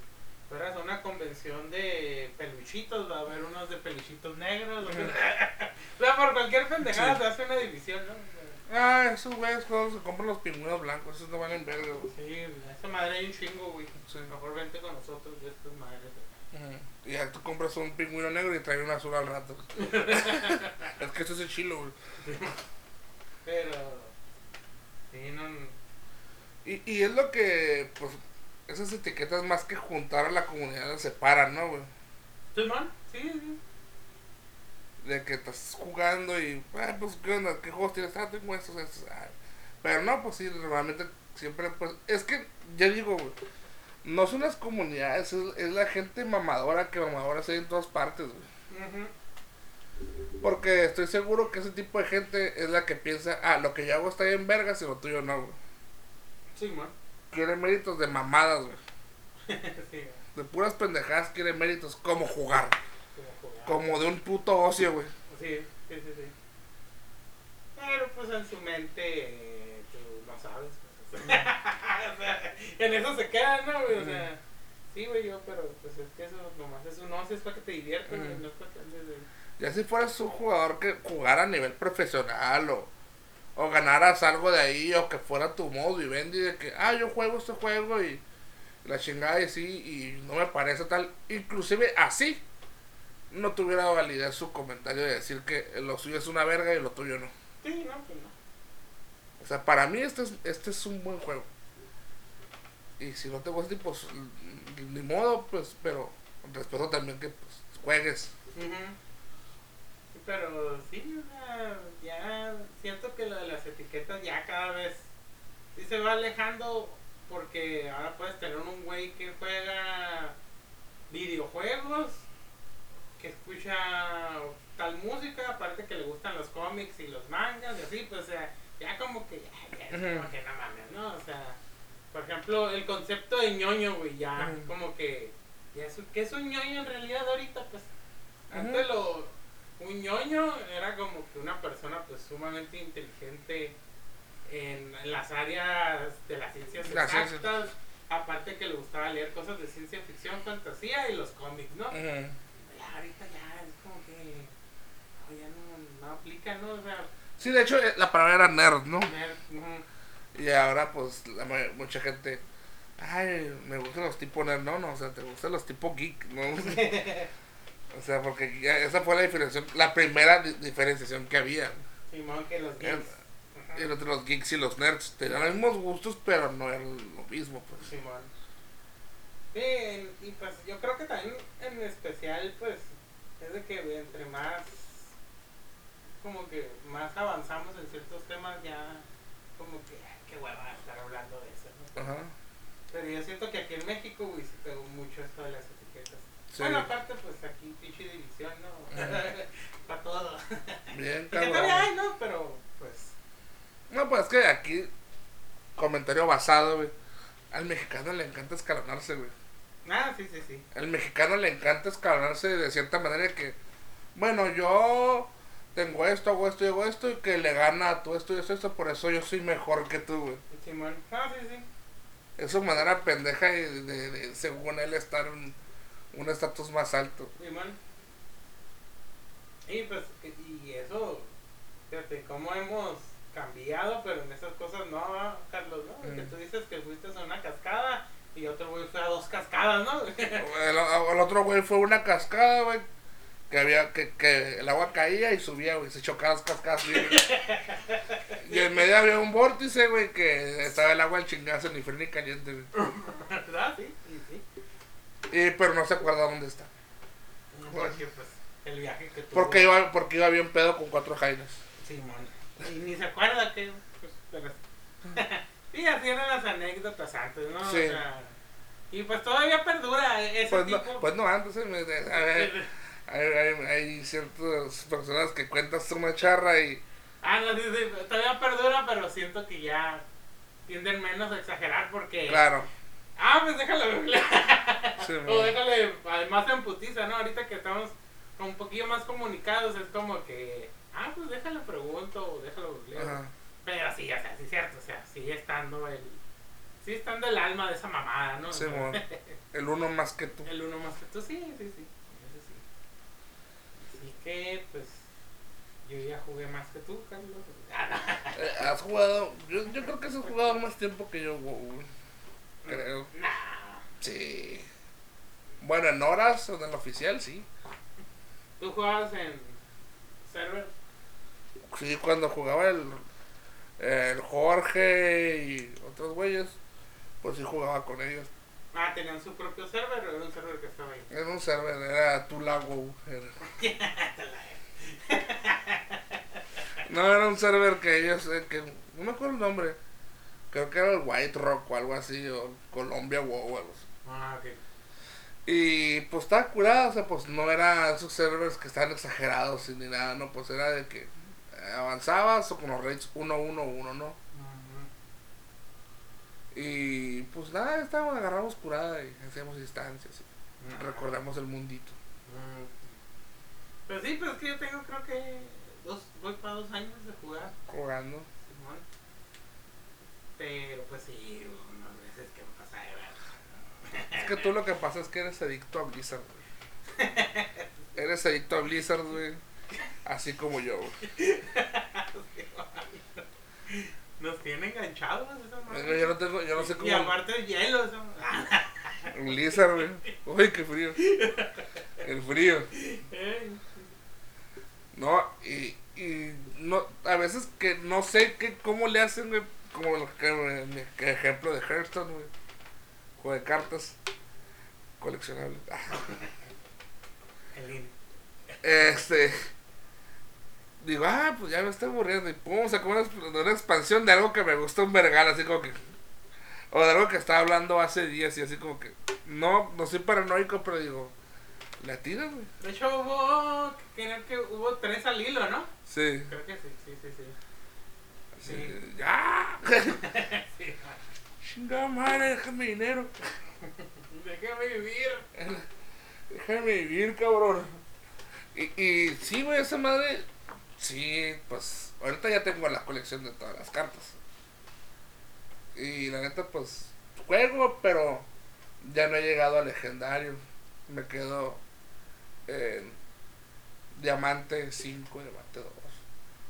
fueras a una convención de peluchitos, va a haber unos de peluchitos negros. o sea, por cualquier pendejada se hace una división, ¿no? Ah, esos güeyes juegos se compran los pingüinos blancos, esos no valen verga, güey. Sí, esa madre hay un chingo, güey. Sí. Mejor vente con nosotros de estas madres. Ujú. Y ya tú compras un pingüino negro y trae un azul al rato. es que eso es el chilo, güey. Pero. Sí, no. Y, y es lo que, pues, esas etiquetas más que juntar a la comunidad las separan, ¿no, güey? Simón, sí, sí. De que estás jugando y, ah, pues, ¿qué onda? ¿Qué juegos tienes? Ah, tengo estos, estos. Ah, Pero no, pues sí, normalmente siempre, pues, es que, ya digo, güey, no son las comunidades, es, es la gente mamadora que mamadora se hay en todas partes, güey. Porque estoy seguro que ese tipo de gente es la que piensa, ah, lo que yo hago está bien vergas y lo tuyo no, güey. Sí, man. Quiere méritos de mamadas, güey. sí, De puras pendejadas quiere méritos como jugar. Como de un puto ocio, güey. Sí, sí, sí, sí. Pero pues en su mente eh, tú no sabes. pues, o sea, en eso se queda, ¿no, güey? O sea, sí, güey, yo, pero pues es que eso nomás es un ocio, es para que te diviertas, no es para que andes de... Ya si fueras un jugador que jugara a nivel profesional o, o ganaras algo de ahí o que fuera tu modo vivendi de que, ah, yo juego este juego y la chingada y así y no me parece tal. Inclusive así no tuviera validez su comentario de decir que lo suyo es una verga y lo tuyo no. Sí, no, pues no. O sea, para mí este es, este es un buen juego. Y si no te gusta, pues ni modo, pues, pero respeto también que pues, juegues. Ujú. Sí, Pero sí, o sea, ya siento que lo de las etiquetas ya cada vez sí se va alejando porque ahora puedes tener un güey que juega videojuegos, que escucha tal música, aparte que le gustan los cómics y los mangas y así, pues o sea, ya como que ya, ya es como que no mames, ¿no? O sea, por ejemplo, el concepto de ñoño, güey, ya como que ya es, ¿qué es un ñoño en realidad ahorita? Pues antes lo un ñoño era como que una persona pues sumamente inteligente en, las áreas de las ciencias exactas, aparte que le gustaba leer cosas de ciencia ficción, fantasía y los cómics, ¿no? Ya ahorita ya es como que no, ya no, no aplica, ¿no? O sea, Sí, de hecho, eh, la palabra era nerd, ¿no? tener, ujú, Y ahora, pues, la mucha gente. Ay, me gustan los tipos nerd. No, no, o sea, te gustan los tipos geek, ¿no? o sea, porque ya esa fue la diferenciación, la primera di- diferenciación que había. Simón que los geeks. Ajá. Entre los geeks y los nerds. Tenían los mismos gustos, pero no eran lo mismo, pues. Simón. Sí, y pues yo creo que también en especial, pues, es de que entre más, como que más avanzamos en ciertos temas, ya como que, qué hueva estar hablando de eso, ¿no? Ajá. Pero yo siento que aquí en México, güey, se pegó mucho esto de las etiquetas. Sí. Bueno, aparte, pues aquí pinche división, ¿no? Para todo. Bien, todavía hay, cabrón. ¿no? Pero, pues, No, pues es que aquí, comentario basado, güey. Al mexicano le encanta escalonarse, güey. ah, sí, sí, sí. Al mexicano le encanta escalonarse de cierta manera que, bueno, yo tengo esto, hago esto y hago esto y que le gana a tú esto y esto, esto, por eso yo soy mejor que tú, güey. Simón. Ah, sí, sí. Es su manera pendeja de, de- de, según él, estar en un estatus más alto. Simón. Y pues, y eso, fíjate, cómo hemos cambiado, pero en esas cosas no, ¿va, Carlos, ¿no? Que Mm. tú dices que fuiste a una cascada y otro güey fue a dos cascadas, ¿no? El, el otro güey fue una cascada, güey. Que había, que, que el agua caía y subía, güey. Se chocaba las cascadas, güey. Y en medio había un vórtice, güey, que estaba el agua al chingazo, ni frío ni caliente, güey. ¿Verdad? Sí, sí, sí. Y, pero no se acuerda dónde está. Porque pues el viaje que tuvo. Porque iba, porque iba bien pedo con cuatro jainas. Simón. Y ni se acuerda que. Pues, pero... sí, así eran las anécdotas antes, ¿no? Sí. O sea, y pues todavía perdura ese Pues tipo. no, pues no antes, eh, me- a ver, hay, hay, hay ciertas personas que cuentas una charra y Ah, no, sí, sí, todavía perdura, pero siento que ya tienden menos a exagerar porque. claro. Ah, pues déjalo. Sí, o déjale, además en putiza, ¿no? Ahorita que estamos un poquillo más comunicados, es como que. Ah, pues déjalo pregunto, o déjalo. Ajá. Pero sí, o sea, sí es cierto, o sea, sigue estando el. Sigue estando el alma de esa mamada, ¿no? O Sí, mo. El uno más que tú. el uno más que tú, sí, sí, sí. Eso sí. Así que, pues. Yo ya jugué más que tú, Carlos. Ah. Eh, Has jugado, yo, yo creo que has jugado más tiempo que yo, güey. Creo. Nah. Sí. Bueno, en horas, en el oficial, sí. ¿Tú jugabas en server? Sí, cuando jugaba el, el Jorge y otros güeyes, pues sí jugaba con ellos. Ah, ¿tenían su propio server o era un server que estaba ahí? Era un server, era Tulago. Era. No, era un server que ellos, eh, que no me acuerdo el nombre. Creo que era el White Rock o algo así, o Colombia WoW o algo así. Ah, ok. Y pues estaba curado, o sea, pues no era esos servers que estaban exagerados ni nada, no, pues era de que avanzabas o con los rates 1, 1, 1, ¿no? Y pues nada, estábamos, agarramos curada y hacíamos y Ah. recordamos el mundito. Mm. Pues sí, pero es que yo tengo creo que dos, voy para dos años de jugar, Jugando. Simón. Pero pues sí, unas veces que me pasa de. Es que tú lo que pasa es que eres adicto a Blizzard, güey. Eres adicto a Blizzard, güey. Así como yo. Nos tiene enganchados esa madre. Yo no tengo, yo no sé Y cómo. aparte el hielo, esa Blizzard, güey. Uy, qué frío. El frío. No, y, y no, a veces que no sé qué, cómo le hacen, güey, como el, que, mi que ejemplo de Hearthstone, güey. Juego de cartas. Coleccionable. El Este. Digo, ah, pues ya me estoy aburriendo. Y pum, sacó una, una expansión de algo que me gustó un vergal, así como que. O de algo que estaba hablando hace días y así como que. No, no soy paranoico, pero digo. La tira, güey. De hecho hubo, creo que hubo tres al hilo, ¿no? Sí. Creo que sí, sí, sí, sí. Así, Sí. ¡Ya! sí. Chingada madre, déjame dinero. Déjame vivir. Déjame vivir, cabrón. Y, y sí, güey, esa madre. Sí, pues. Ahorita ya tengo la colección de todas las cartas. Y la neta, pues. Juego, pero. Ya no he llegado al legendario. Me quedo. En. Diamante 5 y Diamante 2.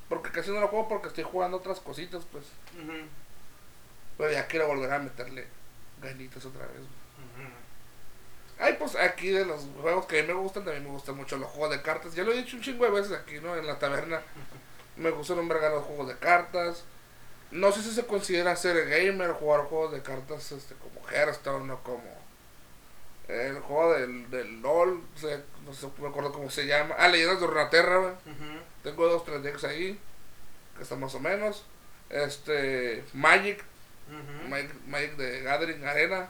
Porque casi no lo juego porque estoy jugando otras cositas, pues. Ujú, Pero ya quiero volver a meterle ganitas otra vez. Ay, pues aquí de los juegos que a mí me gustan, también me gustan mucho los juegos de cartas. Ya lo he dicho un chingo de veces aquí, ¿no? En la taberna. Me gustan un verga los juegos de cartas. No sé si se considera ser gamer, jugar juegos de cartas este, como Hearthstone o como el juego del, del LOL. o sea, no sé, me acuerdo cómo se llama. Ah, Leyendas de Runeterra, güey. Ujú. Tengo dos, tres decks ahí, que están más o menos. Este, Magic, Ujú. Magic, Magic de Gathering Arena.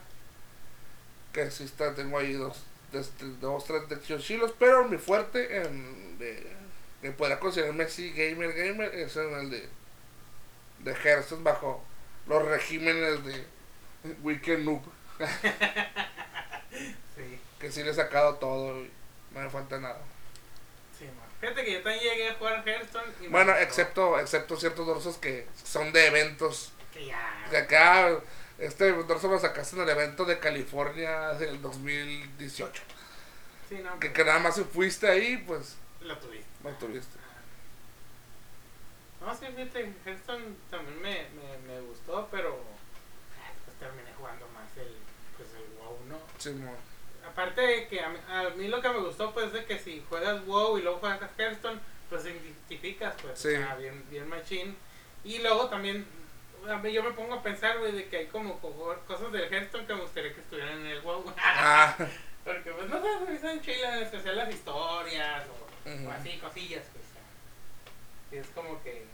Que sí está, tengo ahí dos, este, dos tres chilos, pero mi fuerte en de, que podría considerarme así gamer gamer es en el de de Hearthstone bajo los regímenes de Weekend Noob, Sí, que sí le he sacado todo y no me falta nada. sí, man. Fíjate que yo también llegué a jugar Hearthstone. y Bueno, excepto excepto ciertos dorsos que son de eventos Que ya. de acá este dorso lo sacaste en el evento de California del 2018. Sí, no, Que, que nada más si fuiste ahí, pues lo tuviste. no tuviste. No, sí, fíjate, Hearthstone también me, me, me gustó, pero pues terminé jugando más el, pues el WoW, ¿no? Sí, mo. Aparte de que a mí, a mí lo que me gustó pues es de que si juegas WoW y luego juegas Hearthstone, pues identificas pues, Sí. o sea, bien, bien machine. Y luego también, a mí yo me pongo a pensar, güey, de que hay como co- cosas del Hearthstone que me gustaría que estuvieran en el WoW. Ah, Porque pues no sé, me hacen chilas, en especial las historias o, así, cosillas, pues. y es como que...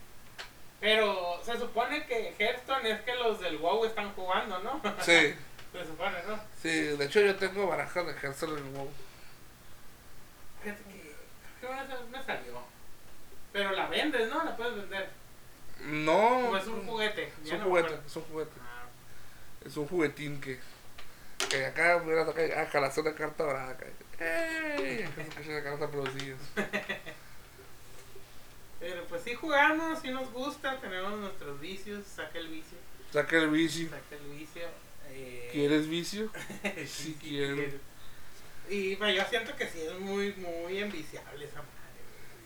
Pero se supone que Hearthstone es que los del WoW están jugando, ¿no? sí, se supone, ¿no? sí. De hecho, yo tengo barajas de Hearthstone en el WoW. Fíjate que que me salió. Pero la vendes, ¿no? La puedes vender. No. O es un juguete. Es un no juguete, es un juguete. Es un juguetín que. Que acá, mira, acá, ah, jalaste una carta dorada. Acá. ¡Ey! Acá cartas producidas. Pero pues sí jugamos, sí nos gusta, tenemos nuestros vicios, saca el vicio, Saca el vicio. saca el vicio. Eh, ¿Quieres vicio? sí, Sí quiero. Y bueno, yo siento que sí es muy, muy enviciable esa madre.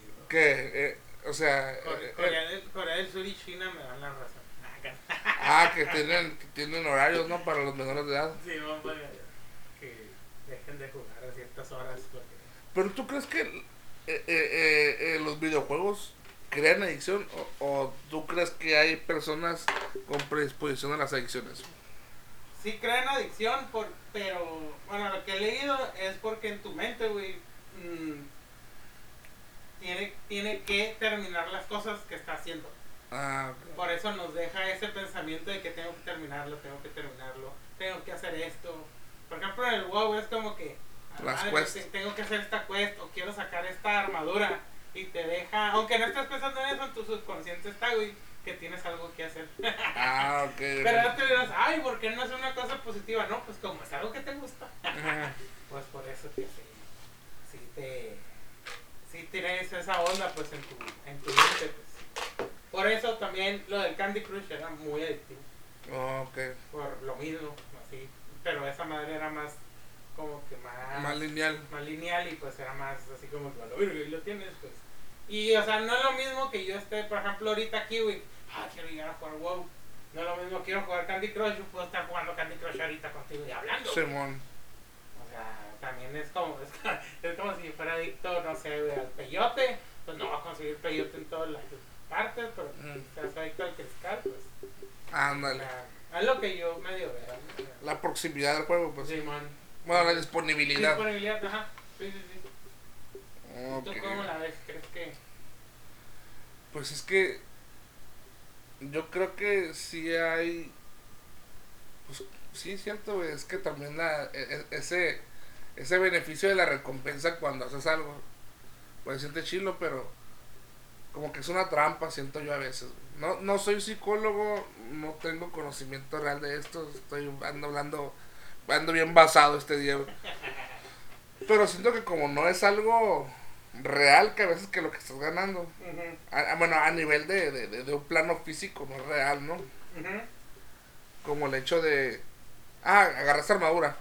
digo. Que, eh, o sea. Core- eh, Corea, eh, del, Corea del Sur y China me dan la razón. ah, que tienen, que tienen horarios, ¿no? Para los menores de edad. Sí, vamos a que dejen de jugar a ciertas horas. Porque... Pero tú crees que eh, eh, los videojuegos crean adicción o, o tú crees que hay personas con predisposición a las adicciones? Sí crean adicción, por, pero bueno, lo que he leído es porque en tu mente, güey, mm, tiene, tiene que terminar las cosas que está haciendo. Ah, Por eso nos deja ese pensamiento de que tengo que terminarlo, tengo que terminarlo, tengo que hacer esto. Por ejemplo, en el WoW es como que ah, Las madre, tengo que hacer esta quest o quiero sacar esta armadura y te deja, aunque no estés pensando en eso, en tu subconsciente está, güey, que tienes algo que hacer. ah, ok. Pero no te dirás, ay, ¿por qué no es una cosa positiva? No, pues como es algo que te gusta. Pues por eso que sí, sí te, tienes esa onda pues en tu, en tu mente pues. Por eso también lo del Candy Crush era muy adictivo, Oh, ok. por lo mismo, así. Pero esa madre era más como que más, Más lineal. más lineal y pues era más así como que verga, y lo tienes pues. Y o sea, no es lo mismo que yo esté, por ejemplo, ahorita aquí, güey, ah, quiero llegar a jugar WoW. No es lo mismo, quiero jugar Candy Crush, yo puedo estar jugando Candy Crush ahorita contigo y hablando. Simón. O sea, también es como, es, co- es como si fuera adicto, no sé, al peyote. Pues no va a conseguir peyote en todas las partes, pero Mm. si seas adicto al cristal, pues. Ándale. es lo que yo medio veo. ¿no? La proximidad del juego, pues. Simón. Bueno, la disponibilidad. Disponibilidad, ajá. Sí, sí, sí. Ok. ¿Tú cómo la ves? ¿Crees que.? Pues es que yo creo que sí hay, pues sí, cierto, es que también la, e- e- ese, ese beneficio de la recompensa cuando haces algo, pues siente chilo, pero como que es una trampa, siento yo a veces. No, no soy psicólogo, no tengo conocimiento real de esto, estoy ando hablando, ando bien basado este día. Pero siento que como no es algo real, que a veces que lo que estás ganando, a- a- bueno, a nivel de, de, de- de un plano físico, no es real, ¿no? Como el hecho de, ah, agarraste armadura.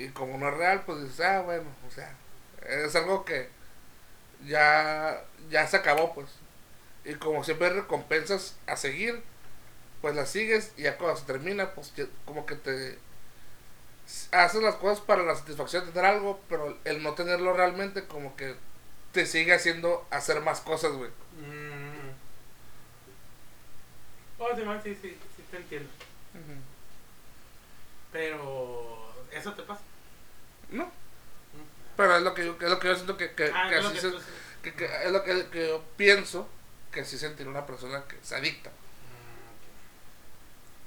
Y como no es real, pues dices, ah, bueno, o sea, es algo que ya, ya se acabó, pues. Y como siempre hay recompensas a seguir, pues las sigues y ya cuando se termina, pues como que te haces las cosas para la satisfacción de tener algo, pero el no tenerlo realmente como que te sigue haciendo hacer más cosas, güey. Mm. Oh, Simón, sí, sí, sí te entiendo. Pero. ¿Eso te pasa? No, Mm. pero es lo que yo, es lo que yo siento que, que, Ah, que es lo así que se- que- es lo que, yo pienso que sí sentir una persona que se adicta. Mm,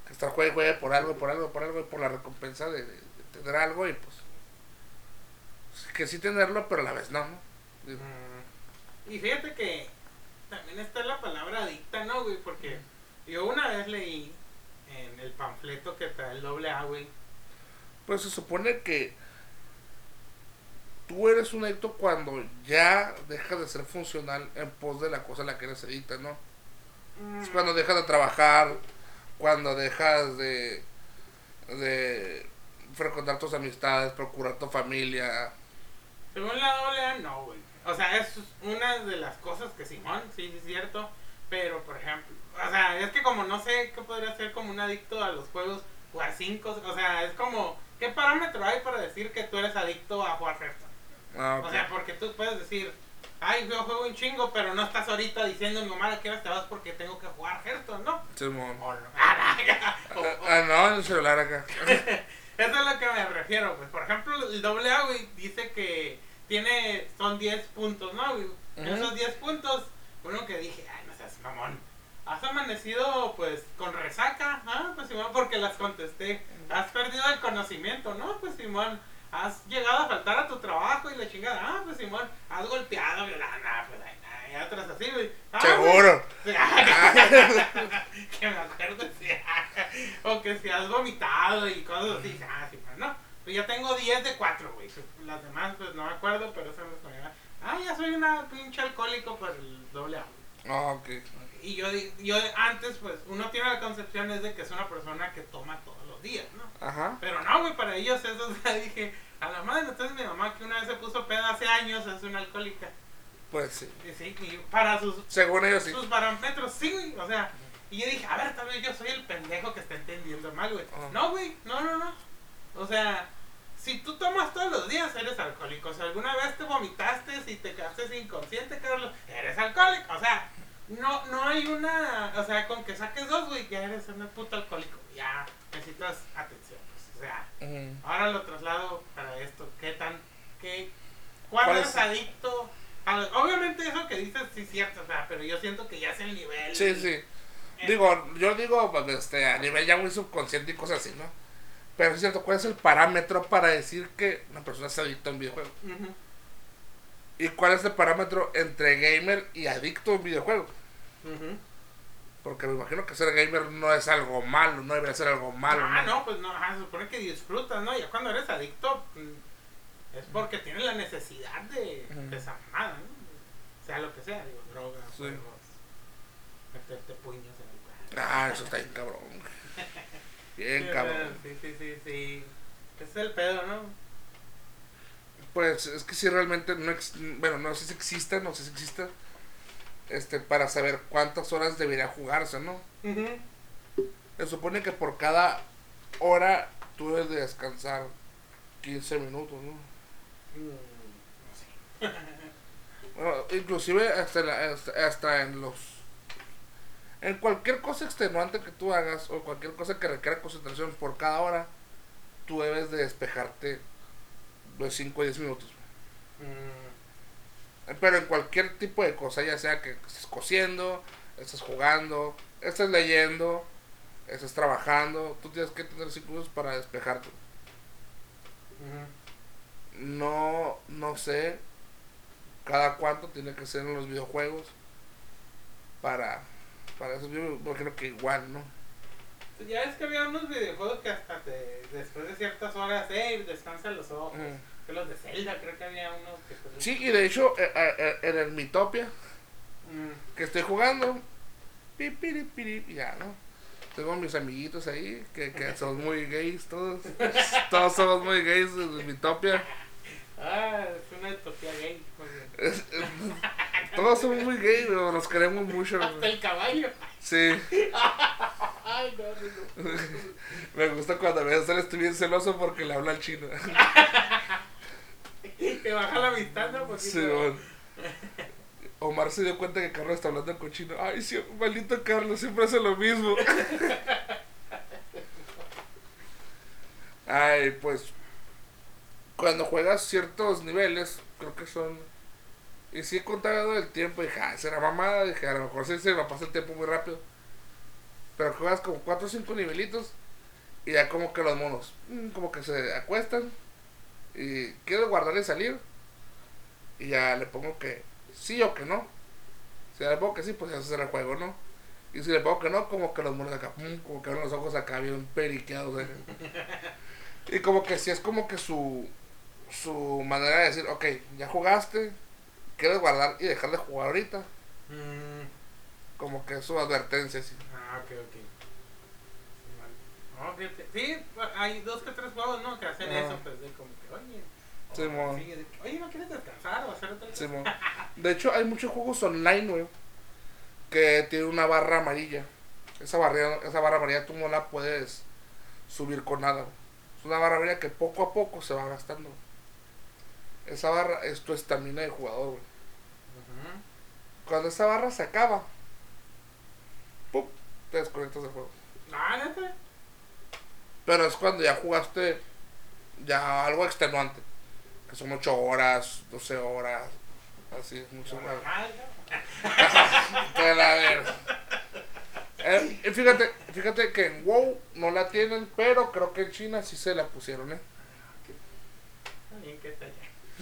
Que está juegue, y juegue por algo, por algo, por algo, y por la recompensa de, de- de tener algo y pues. Que sí tenerlo, pero a la vez no, ¿no? Digo, Mm. Y fíjate que también está la palabra adicta, ¿no, güey? Porque yo una vez leí en el panfleto que trae el doble A, güey. Pues se supone que tú eres un adicto cuando ya dejas de ser funcional en pos de la cosa a la que eres adicta, ¿no? Es cuando dejas de trabajar, cuando dejas de, de frecuentar tus amistades, procurar tu familia. Según la doble no, güey. O sea, es una de las cosas que Simón, sí, sí es cierto. Pero, por ejemplo, o sea, es que como no sé qué podría ser como un adicto a los juegos, jugar cinco, o sea, es como, ¿qué parámetro hay para decir que tú eres adicto a jugar Hearthstone? Ah. O sea, porque tú puedes decir, ay, yo juego un chingo, pero no estás ahorita diciendo, mi mamá, ¿qué horas te vas porque tengo que jugar Hearthstone, no? Simón. O no. Ah, no. En el celular acá. Eso es lo que me refiero, pues. Por ejemplo, el doble A, güey, dice que tiene, son 10 puntos, ¿no, güey? Ujú. Esos 10 puntos, uno que dije, ay, no seas mamón. ¿Has amanecido, pues, con resaca? Ah, pues, Simón, porque las contesté. ¿Has perdido el conocimiento? No, pues, Simón. ¿Has llegado a faltar a tu trabajo y la chingada? Ah, pues, Simón. ¿Has golpeado, violado? Ah, pues, ay, ay, otras así, güey. Ah, Seguro. que me acuerdo, sí. o que si has vomitado y cosas así. Ah, sí, pues no. Pues ya tengo 10 de 4, güey. Las demás, pues no me acuerdo, pero eso me. Ah, ya soy una pinche alcohólico por el doble A. Ah, ok. Y yo, di- yo antes, pues, uno tiene la concepción es de que es una persona que toma todos los días, ¿no? Ajá. Pero no, güey, para ellos eso, o sea, dije, a la madre, entonces mi mamá que una vez se puso peda hace años es una alcohólica. Pues sí. Y sí, y para sus Según ellos sí. sus parámetros, sí. O sea, y yo dije, a ver, tal vez yo soy el pendejo que está entendiendo mal, güey. Ajá. No, güey, no, no, no. O sea, si tú tomas todos los días, eres alcohólico. Si alguna vez te vomitaste, si te quedaste inconsciente, Carlos, eres alcohólico. O sea, no, no hay una. O sea, con que saques dos, güey, ya eres un puto alcohólico. Ya necesitas atención, pues. O sea, ahora lo traslado para esto. ¿Qué tan. qué, ¿Cuándo ¿Cuál eres es? adicto obviamente eso que dices sí es cierto, o sea, pero yo siento que ya es el nivel. Sí, sí. Eh, Digo, yo digo pues, este, a nivel ya muy subconsciente y cosas así, ¿no? Pero es cierto, ¿cuál es el parámetro para decir que una persona es adicta a un videojuego? ¿Y cuál es el parámetro entre gamer y adicto a un videojuego? Ujú. Porque me imagino que ser gamer no es algo malo, no debería ser algo malo. Ah, no, pues no, ajá, se supone que disfrutas, ¿no? Ya cuando eres adicto, mm, es porque tienes la necesidad de, Ujú. de esa mamada, ¿no? Sea lo que sea, digo, droga, Sí. juegos, meterte puños en el Ah, eso está bien cabrón. Bien Sí, cabrón. Sí, sí, sí, sí. Ese es el pedo, ¿no? Pues es que si realmente no ex- bueno, no sé si existe, no sé si existe este para saber cuántas horas debería jugarse, ¿no? Se supone que por cada hora tú debes de descansar 15 minutos, ¿no? Mm, no sé. Bueno, inclusive hasta, la- hasta, hasta en los en cualquier cosa extenuante que tú hagas o cualquier cosa que requiera concentración por cada hora, tú debes de despejarte de 5 a 10 minutos. Mm, Pero en cualquier tipo de cosa, ya sea que estés cosiendo, estés jugando, estés leyendo, estés trabajando, tú tienes que tener 5 minutos para despejarte. No, no sé cada cuánto tiene que ser en los videojuegos para, para eso. Yo imagino que igual, ¿no? Ya es que había unos videojuegos que hasta te, después de ciertas horas, hey, descansa los ojos. Que los de Zelda, creo que había unos que... pues, Sí, y de hecho, eh, eh, eh, en el Mitopia Mm, que estoy jugando, pi, piri, piri, y ya, ¿no? Tengo mis amiguitos ahí, que, que son muy gays todos. Todos somos muy gays en Mitopia. Ah, es una utopía gay. Es- todos somos muy gays, pero nos queremos mucho. Hasta el caballo. Sí, Ay, no, no, no. me gusta cuando a veces él estoy bien celoso porque le habla al chino. Te baja la amistad, ¿no? Poquito. Sí, bueno. Omar se dio cuenta que Carlos está hablando con chino. Ay, sí, maldito Carlos, siempre hace lo mismo. Ay, pues. Cuando juegas ciertos niveles, creo que son. Y sí he contado el tiempo, dije, ah, será mamada. Dije, a lo mejor sí se me pasa el tiempo muy rápido. Pero juegas como 4 o 5 nivelitos. Y ya como que los monos, mm, como que se acuestan. Y quiero guardar y salir. Y ya le pongo que sí o que no. Si le pongo que sí, pues ya se el juego, ¿no? Y si le pongo que no, como que los monos acá, pum, como que abren los ojos acá bien periqueados. ¿eh? y como que sí es como que su, su manera de decir, ok, ya jugaste, quieres guardar y dejar de jugar ahorita. Mm, Como que es su advertencia, sí. Ah, ok, ok. Sí, hay dos que tres juegos, ¿no? Que hacen Ah. eso, pues, de como que, oye. ¿no quieres descansar o hacer otra cosa? Simón. De hecho, hay muchos juegos online, güey, que tiene una barra amarilla. Esa barra, esa barra amarilla tú no la puedes subir con nada. Es una barra amarilla que poco a poco se va gastando. Esa barra es tu estamina de jugador, güey. Cuando esa barra se acaba, ¡pum! te desconectas del juego. Ah. Pero es cuando ya jugaste ya algo extenuante. Que son 8 horas, 12 horas, así, mucho más. Eh, fíjate, fíjate que en WoW no la tienen, pero creo que en China sí se la pusieron, ¿eh?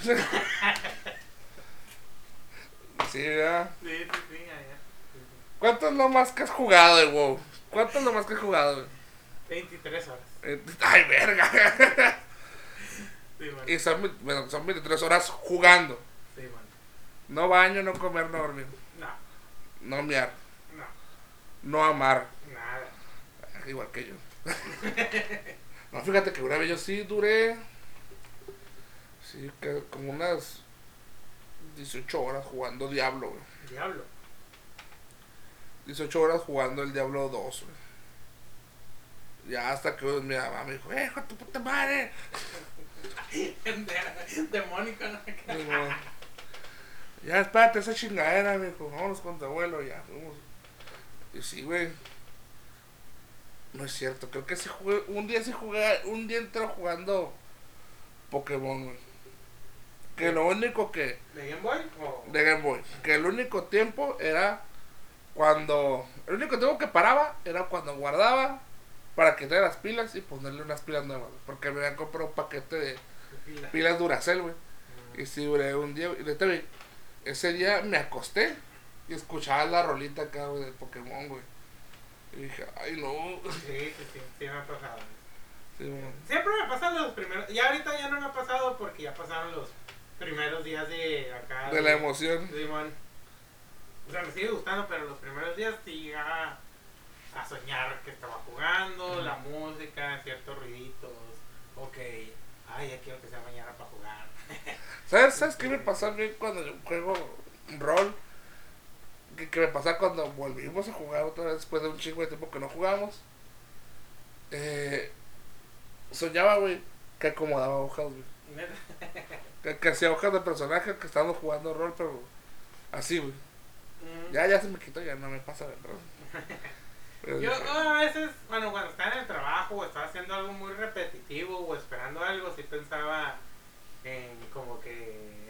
Sí, ¿verdad? Sí, sí, sí, allá. ¿Cuánto es lo más que has jugado de WoW? ¿Cuánto es lo más que has jugado? güey? 23 horas. Eh, Ay, verga. Sí. Y son, bueno, son 23 horas jugando. Sí. No baño, no comer, no dormir. No, No miar, no, no amar. nada. Igual que yo. no, fíjate que una vez yo sí duré. Sí, que como unas 18 horas jugando Diablo, güey. Diablo. 18 horas jugando el Diablo 2, güey. Ya hasta que mi mamá me dijo, ¡eh, tu puta madre! De- Demónico, ¿no? Digo, ya espérate esa chingadera, me dijo, vámonos con tu abuelo, ya fuimos. Y sí, güey. No es cierto, creo que sí jugué, un día sí jugué, un día entero jugando Pokémon, güey. Que lo único que. ¿De Game Boy? O... De Game Boy. Que el único tiempo era cuando. El único tiempo que paraba era cuando guardaba para quitar las pilas y ponerle unas pilas nuevas. Porque me habían comprado un paquete de de pila? pilas Duracell, güey. Mm. Y sí, duré un día. Y neta, güey, ese día me acosté y escuchaba la rolita acá, güey, de Pokémon, güey. Y dije, ay, no. Sí, sí, sí, sí me ha pasado. Sí. Siempre me pasan los primeros. Ya ahorita ya no me ha pasado porque ya pasaron los primeros días de acá. De la emoción. Simón. O sea, me sigue gustando, pero los primeros días sí a soñar que estaba jugando, Ujú. la música, ciertos ruiditos. Ok, ay, ya quiero que sea mañana para jugar. ¿Sabes, ¿Sabes qué me pasa a mí cuando yo juego rol? Que, que me pasa cuando volvimos a jugar otra vez después de un chingo de tiempo que no jugamos. Eh, soñaba, güey, que acomodaba hojas, güey. Que, que hacía hojas de personaje que estábamos jugando rol, pero así, güey. Mm. Ya, ya se me quitó, ya no me pasa, ¿verdad? Yo a veces, bueno, cuando estaba en el trabajo o estaba haciendo algo muy repetitivo o esperando algo, sí pensaba en como que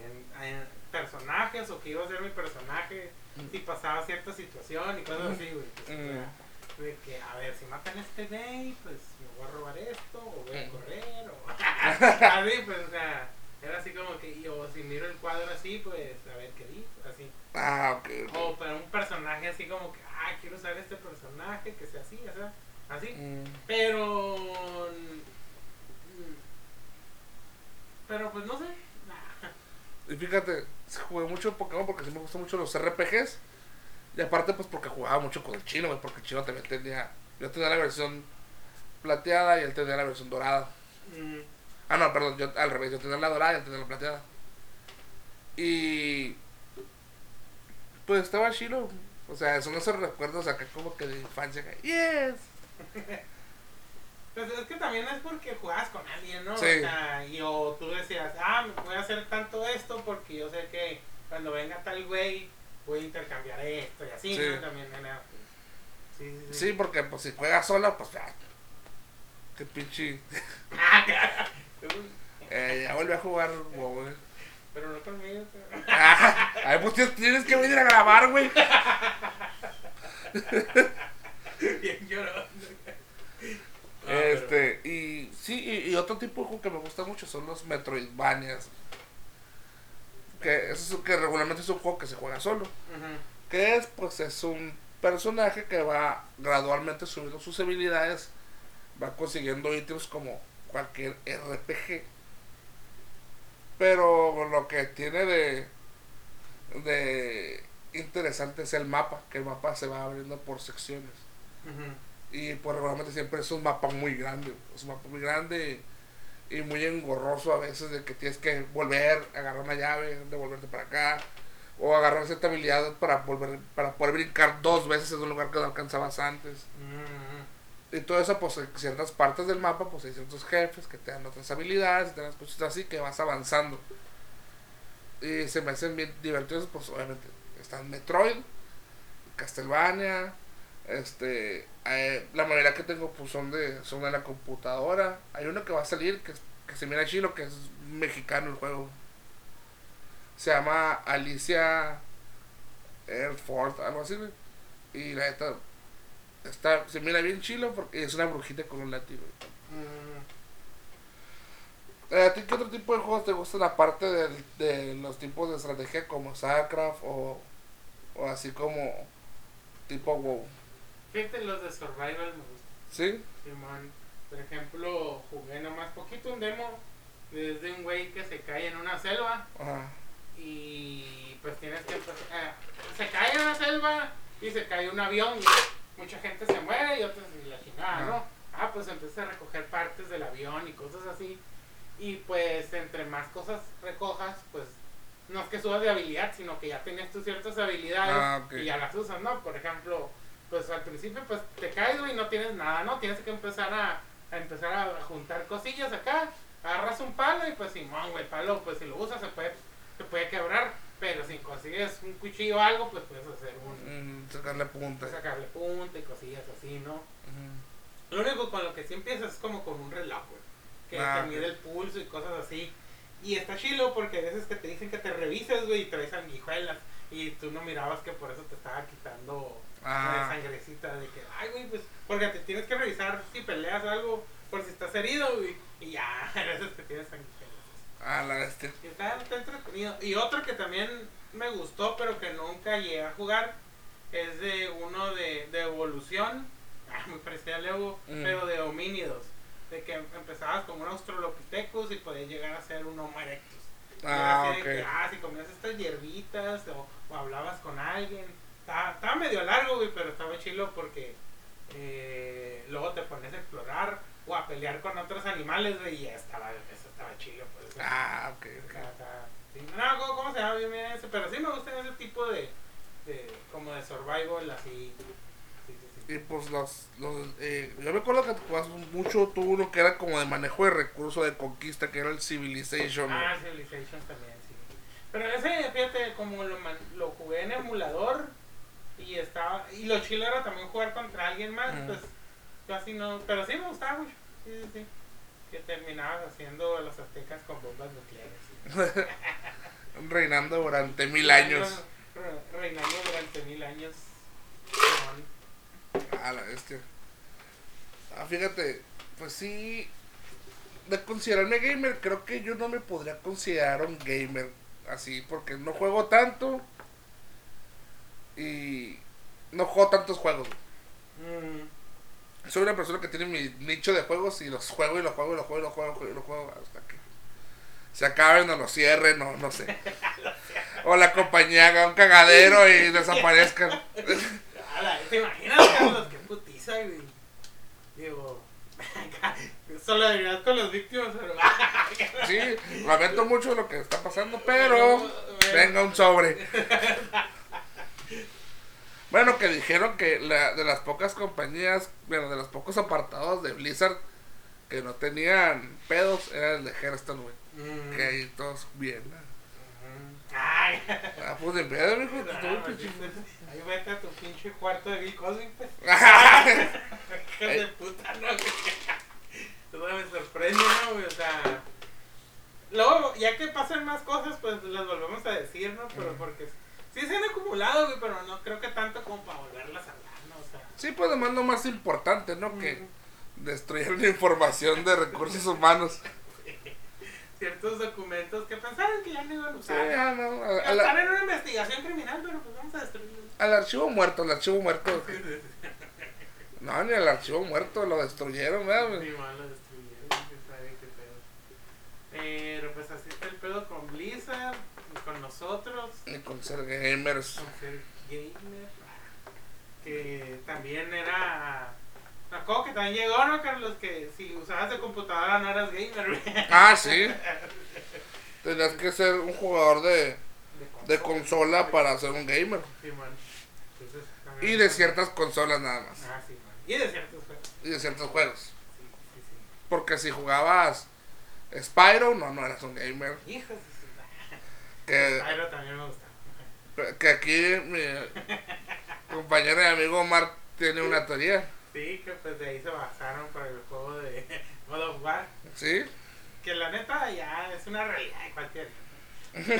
en, en personajes o que iba a ser mi personaje si pasaba cierta situación y cosas así, güey. Pues, o sea, de que, a ver, si matan a este güey, pues me voy a robar esto, o voy a correr, o así, pues, o sea, era así como que, o si miro el cuadro así, pues, a ver qué dice, así. Ah, ok. ok. O para un personaje así como que, ah, quiero usar este personaje que sea así, o sea, así. Mm, Pero. mm, Pero pues no sé. Y fíjate, jugué mucho Pokémon porque sí me gustan mucho los RPGs. Y aparte, pues porque jugaba mucho con el chino, güey, porque el chino también tenía. Yo tenía la versión plateada y él tenía la versión dorada. Mm, Ah, no, perdón, yo al revés, yo tenía la dorada y él tenía la plateada. Y. Pues estaba chilo. O sea, son esos recuerdos acá como que de infancia. Yes. Pues es que también es porque jugabas con alguien, ¿no? Sí. O sea, y o tú decías, ah, me voy a hacer tanto esto porque yo sé que cuando venga tal güey voy a intercambiar esto y así, Sí. ¿no? También era. sí, sí, sí. Sí, porque pues si juegas sola, pues ya. Qué pinche. Ah. Eh, ya vuelve a jugar, güey. Pero no conmigo. Ah, Ay, pues tienes- que venir a grabar, güey. Bien llorón. No, Este, y sí, y, y otro tipo de juego que me gusta mucho son los Metroidvanias. Que, eso es, que regularmente es un juego que se juega solo. Ujú. Que es, pues, es un personaje que va gradualmente subiendo sus habilidades, va consiguiendo ítems como cualquier RPG. Pero lo que tiene de, de interesante es el mapa, que el mapa se va abriendo por secciones. Y pues regularmente siempre es un mapa muy grande, es un mapa muy grande y, y muy engorroso a veces de que tienes que volver, agarrar una llave, devolverte para acá, o agarrar cierta habilidad para volver, para poder brincar dos veces en un lugar que no alcanzabas antes. Ujú. Y todo eso, pues en ciertas partes del mapa, pues hay ciertos jefes que te dan otras habilidades, te dan cosas así que vas avanzando. Y se me hacen bien divertidos, pues obviamente están Metroid, Castlevania, este, eh, la mayoría que tengo pues son de, son la computadora. Hay uno que va a salir que, que se mira chilo, que es mexicano el juego. Se llama Alicia Air Force, algo así. Y la neta, está, se mira bien chilo porque es una brujita con un látigo. Mm, Eh, ¿A ti qué otro tipo de juegos te gustan aparte de, de los tipos de estrategia como StarCraft o, o así como tipo WoW? Fíjate, los de Survival me gustan. ¿Sí? Simón. Por ejemplo, jugué nomás poquito un demo desde un güey que se cae en una selva Ajá. y pues tienes que empezar. eh, se cae en una selva y se cae un avión y mucha gente se muere y otros y la chingada, ¿no? Ah, pues empiezas a recoger partes del avión y cosas así. Y pues entre más cosas recojas, pues no es que subas de habilidad, sino que ya tienes tus ciertas habilidades Ah, y ya las usas, ¿no? Por ejemplo, pues al principio pues te caes y no tienes nada, ¿no? Tienes que empezar a, a empezar a juntar cosillas acá, agarras un palo y pues Simón, güey, el palo pues si lo usas se puede, se puede quebrar, pero si consigues un cuchillo o algo, pues puedes hacer un, Mm, sacarle punta. sacarle punta y cosillas así, ¿no? Ujú. Lo único con lo que sí empiezas es como con un reloj, güey. Que Ah, te mide el pulso y cosas así. Y está chilo porque a veces que te dicen que te revises, güey, y traes sanguijuelas. Y tú no mirabas que por eso te estaba quitando Ah. la sangrecita de que, ay, güey, pues, porque te tienes que revisar si peleas algo, por si estás herido, güey. Y ya, a veces que tienes sanguijuelas. Ah, la este. Y está, está entretenido. Y otro que también me gustó, pero que nunca llegué a jugar, es de uno de, de evolución, ah, muy parecido al Evo, Mm. pero de homínidos. De que empezabas como un Australopithecus y podías llegar a ser un Homo erectus. Ah, así de que, ok. ah, si comías estas hierbitas o, o hablabas con alguien. Estaba, estaba medio largo, güey, pero estaba chilo porque eh, luego te pones a explorar o a pelear con otros animales, güey, y ya estaba, eso estaba chilo. Pues, Ah, ok. sí. No, ¿cómo, se llama bien, bien ese? Pero sí me gustan ese tipo de, de como de survival así. Sí, sí, sí. Y pues los, los eh, yo me acuerdo que jugabas mucho tú uno que era como de manejo de recursos de conquista, que era el Civilization. ¿no? Ah, Civilization también, sí. Pero ese, fíjate, como lo, lo jugué en emulador y estaba. Y lo chido era también jugar contra alguien más, pues yo así no. Pero sí me gustaba mucho. Sí, sí, sí. Que terminabas haciendo los aztecas con bombas nucleares. Reinando durante mil años. Re- Reinando durante mil años. Ah, la bestia. Ah, fíjate, pues sí. De considerarme gamer, creo que yo no me podría considerar un gamer así, porque no juego tanto. Y no juego tantos juegos. Mm. Soy una persona que tiene mi nicho de juegos y los juego y los juego y los juego y los juego y los juego hasta que se acaben o los cierren o no sé. O la compañía haga un cagadero y desaparezcan. ¿Te imaginas, Carlos? Qué putiza, güey. Digo, solidaridad con las víctimas, pero. Sí, lamento mucho lo que está pasando, pero venga un sobre. Bueno, que dijeron que la, de las pocas compañías, bueno, de los pocos apartados de Blizzard que no tenían pedos, era el de Hearthstone, güey. Mm. Que ahí todos bien. ¿no? Ujú. Ay. Ah, pues de pedo, pinche- Ahí vete a tu pinche cuarto de Bill Cosby, pues. De puta, no, güey. Todo me sorprende, ¿no, güey? O sea. Luego, ya que pasen más cosas, pues las volvemos a decir, ¿no? Pero porque sí se han acumulado, güey, pero no creo que tanto como para volverlas a hablar, ¿no? O sea. Sí, pues además lo más importante, ¿no? Que ujú. destruyeron la información de recursos humanos. ciertos documentos que pensaban que ya no iban a Sí, usar. no, a- a Están la- en una investigación criminal, pero pues vamos a destruirlos. al archivo muerto, el archivo muerto. No, ni el archivo muerto, lo destruyeron, ¿verdad? Ni mal lo destruyeron, quién sabe qué pedo. Pero pues así está el pedo con Blizzard, nosotros, Y con ser gamers. con ser gamer. Que también era. Me acuerdo que también llegó, ¿no, Carlos? Que si usabas de computadora no eras gamer. Ah, sí. Tenías que ser un jugador de, de consola para ser un gamer. Sí, man. Entonces, Y de ciertas consolas nada más. Ah, sí, man. Y de ciertos juegos. Y de ciertos juegos. Sí, sí. Porque si jugabas Spyro, no, no eras un gamer. Su Que, Pyro también me gusta. que aquí mi compañero y amigo Omar tiene una teoría. Sí, que pues de ahí se basaron para el juego de God of War. ¿Sí? Que la neta ya es una realidad de cualquier. estaba,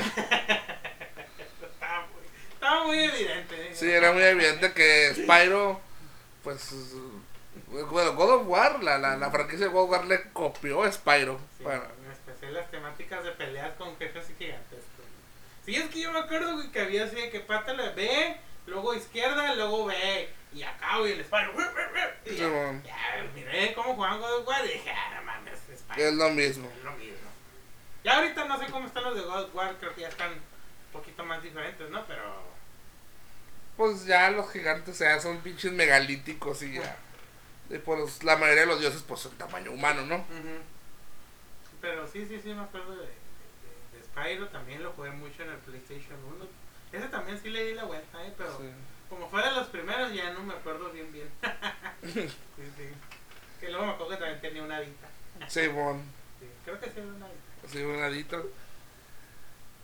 muy, estaba muy evidente. ¿eh? Sí, era muy evidente que Spyro, pues, bueno, God of War, la, la, la franquicia de God of War le copió a Spyro. Sí, Bueno, en especial las temáticas de peleas con jefes gigantescos. Sí, es que yo me acuerdo que había así de que pátale B, luego izquierda, luego B, y acá, güey, el Spyro. Y ya, miré cómo jugaban God of War y dije, ah, no mames, Spyro. es lo mismo. Es lo mismo. Ya ahorita no sé cómo están los de God of War, creo que ya están un poquito más diferentes, ¿no? Pero. Pues ya los gigantes ya son pinches megalíticos y ya. Y pues la mayoría de los dioses pues son tamaño humano, ¿no? Pero sí, sí, sí, me acuerdo de Spyro, también lo jugué mucho en el PlayStation 1. Ese también sí le di la vuelta, ¿eh? Pero Sí. como fue de los primeros, ya no me acuerdo bien, bien. sí, sí. Que luego me acuerdo que también tenía una adita. Sí, bon. Sí, creo que sí era una. Sí, un ladito.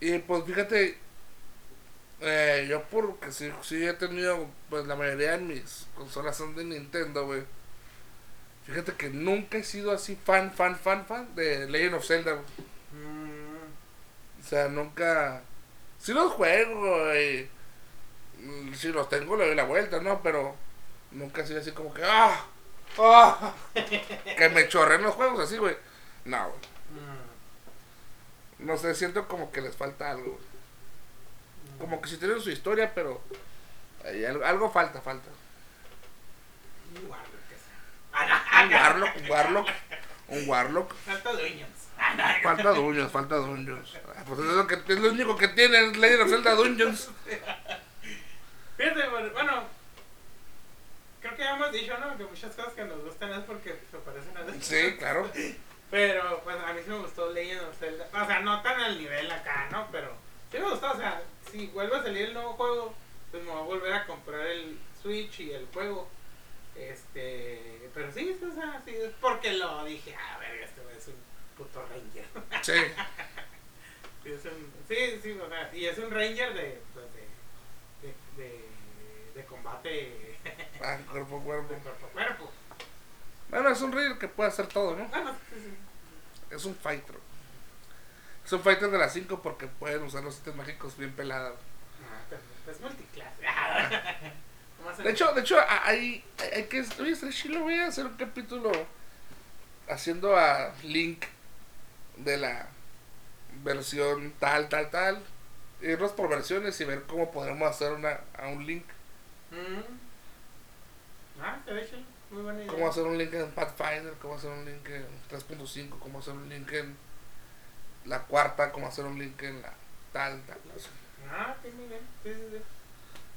Y pues fíjate, eh, yo porque sí, sí he tenido, pues la mayoría de mis consolas son de Nintendo, güey. Fíjate que nunca he sido así fan, fan, fan, fan de Legend of Zelda. güey. O sea, nunca. Sí los juego, y. mm, Si los tengo, le doy la vuelta, ¿no? Pero nunca sido así como que. ¡Ah! ¡Ah! que me chorren los juegos así, güey. No, güey. No sé, siento como que les falta algo, güey. Como que si tienen su historia, pero. algo, algo falta, falta. Un Warlock. Un Warlock, un Warlock, un Warlock. Falta dueños. Falta Dungeons, falta Dungeons. Ah, Pues es lo, que, es lo único que tiene Legend of Zelda Dungeons. Fíjate, bueno, creo que ya hemos dicho, ¿no? Que muchas cosas que nos gustan es porque se parecen a nosotros. Sí, claro. Pero, pues a mí sí me gustó Legend of Zelda. O sea, no tan al nivel acá, ¿no? Pero sí me gustó. O sea, si vuelve a salir el nuevo juego, pues me voy a volver a comprar el Switch y el juego. Este, pero sí, o sea, sí, es porque lo dije, ah, verga, este es un puto Ranger. Sí. Sí, es un, sí, sí, o sea, y es un Ranger de, pues, de, de, de, de combate Ah, cuerpo a cuerpo. de cuerpo a cuerpo. Bueno, es un rey que puede hacer todo, ¿no? Sí. Es un fighter. Es un fighter de las 5 porque pueden usar los ítems mágicos bien pelados. Ah, es multiclase. ¿Cómo hacen? De hecho, de hecho, hay hay que. Oye, estaría chilo, voy a hacer un capítulo haciendo a Link de la versión tal, tal, tal. Irnos por versiones y ver cómo podremos hacer una, a un Link. Mm. Ah, chido. Muy buena idea. Cómo hacer un Link en Pathfinder, cómo hacer un Link en 3.5, cómo hacer un Link en la cuarta, cómo hacer un Link en la tal, tal. Ah, muy bien. Sí, sí, sí.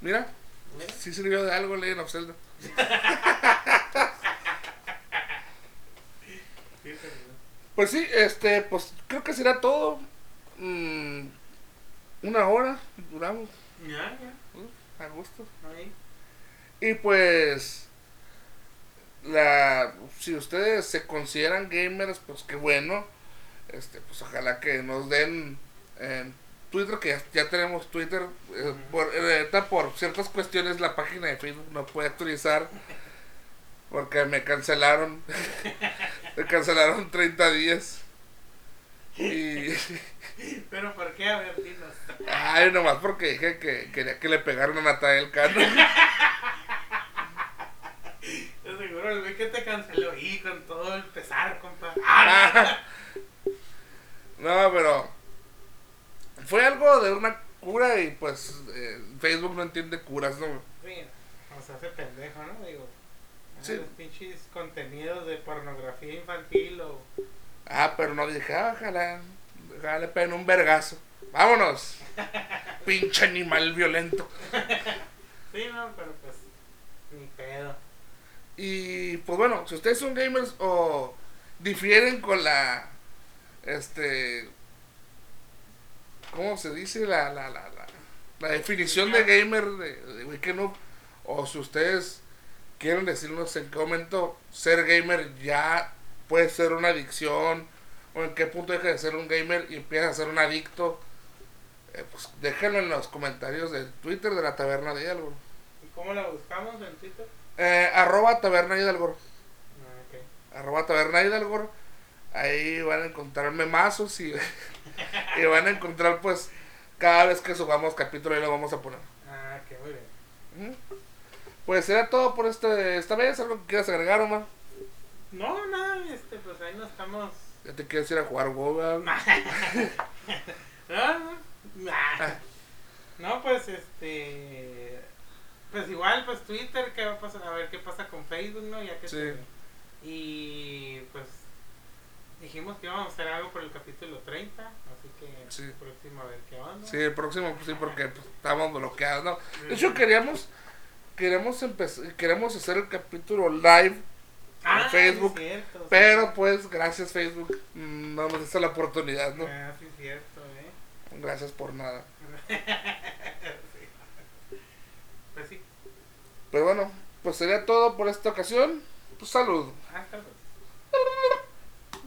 Mira, Mira. sí sirvió de algo Legend of Zelda. Pues sí, este, pues creo que será todo. Mm, una hora duramos, Ya, ya. uh, a gusto. Ahí. Y pues, la, si ustedes se consideran gamers, pues qué bueno. Este, pues ojalá que nos den en Twitter, que ya, ya tenemos Twitter. eh, por, eh, por ciertas cuestiones la página de Facebook no puede actualizar. Porque me cancelaron. me cancelaron 30 días. Y... Pero ¿por qué? A ver, dinos. Ay, nomás porque dije que quería que le pegaran a Natalia Cano. Yo seguro el güey que te canceló y con todo el pesar, compa. Ah. No, pero fue algo de una cura y pues eh, Facebook no entiende curas, ¿no? Sí, o sea, hace pendejo, ¿no? Digo, Sí. los pinches contenidos de pornografía infantil o... Ah, pero no dije, ah, ojalá, ojalá peguen un vergazo. Vámonos. Pinche animal violento. Sí, no, pero pues, ni pedo. Y pues bueno, si ustedes son gamers o difieren con la este ¿cómo se dice? la la, la, la, la definición de gamer de, de Weekend o si ustedes quieren decirnos en qué momento ser gamer ya puede ser una adicción o en qué punto deja de ser un gamer y empieza a ser un adicto eh, pues déjenlo en los comentarios del Twitter de la taberna de Hidalgo ¿Y cómo la buscamos en Twitter? eh, arroba taberna Hidalgo Ah, ok. arroba taberna Hidalgo. Ahí van a encontrar memazos y, y van a encontrar pues cada vez que subamos capítulo ahí lo vamos a poner. Ah, que muy bien. Ujú. Pues será todo por este, esta vez. ¿Algo que quieras agregar, Omar? No, nada, este, pues ahí nos estamos... Ya te quieres ir a jugar WoW, ¿verdad? Ah. No, pues este. Pues igual, pues Twitter, ¿qué va a pasar? A ver qué pasa con Facebook, ¿no? Ya que Sí. se- Y pues dijimos que íbamos a hacer algo por el capítulo 30, así que Sí. el próximo a ver qué onda. Sí, el próximo pues, sí, porque pues, estamos bloqueados, ¿no? De hecho, queríamos, queremos empezar, queremos hacer el capítulo live Ah, en Facebook, sí cierto, sí. pero pues gracias Facebook mm, no nos diste la oportunidad, ¿no? Ah, sí cierto, ¿eh? Gracias por nada. Sí. Pues sí, Pero bueno, pues sería todo por esta ocasión. Pues salud. hasta luego.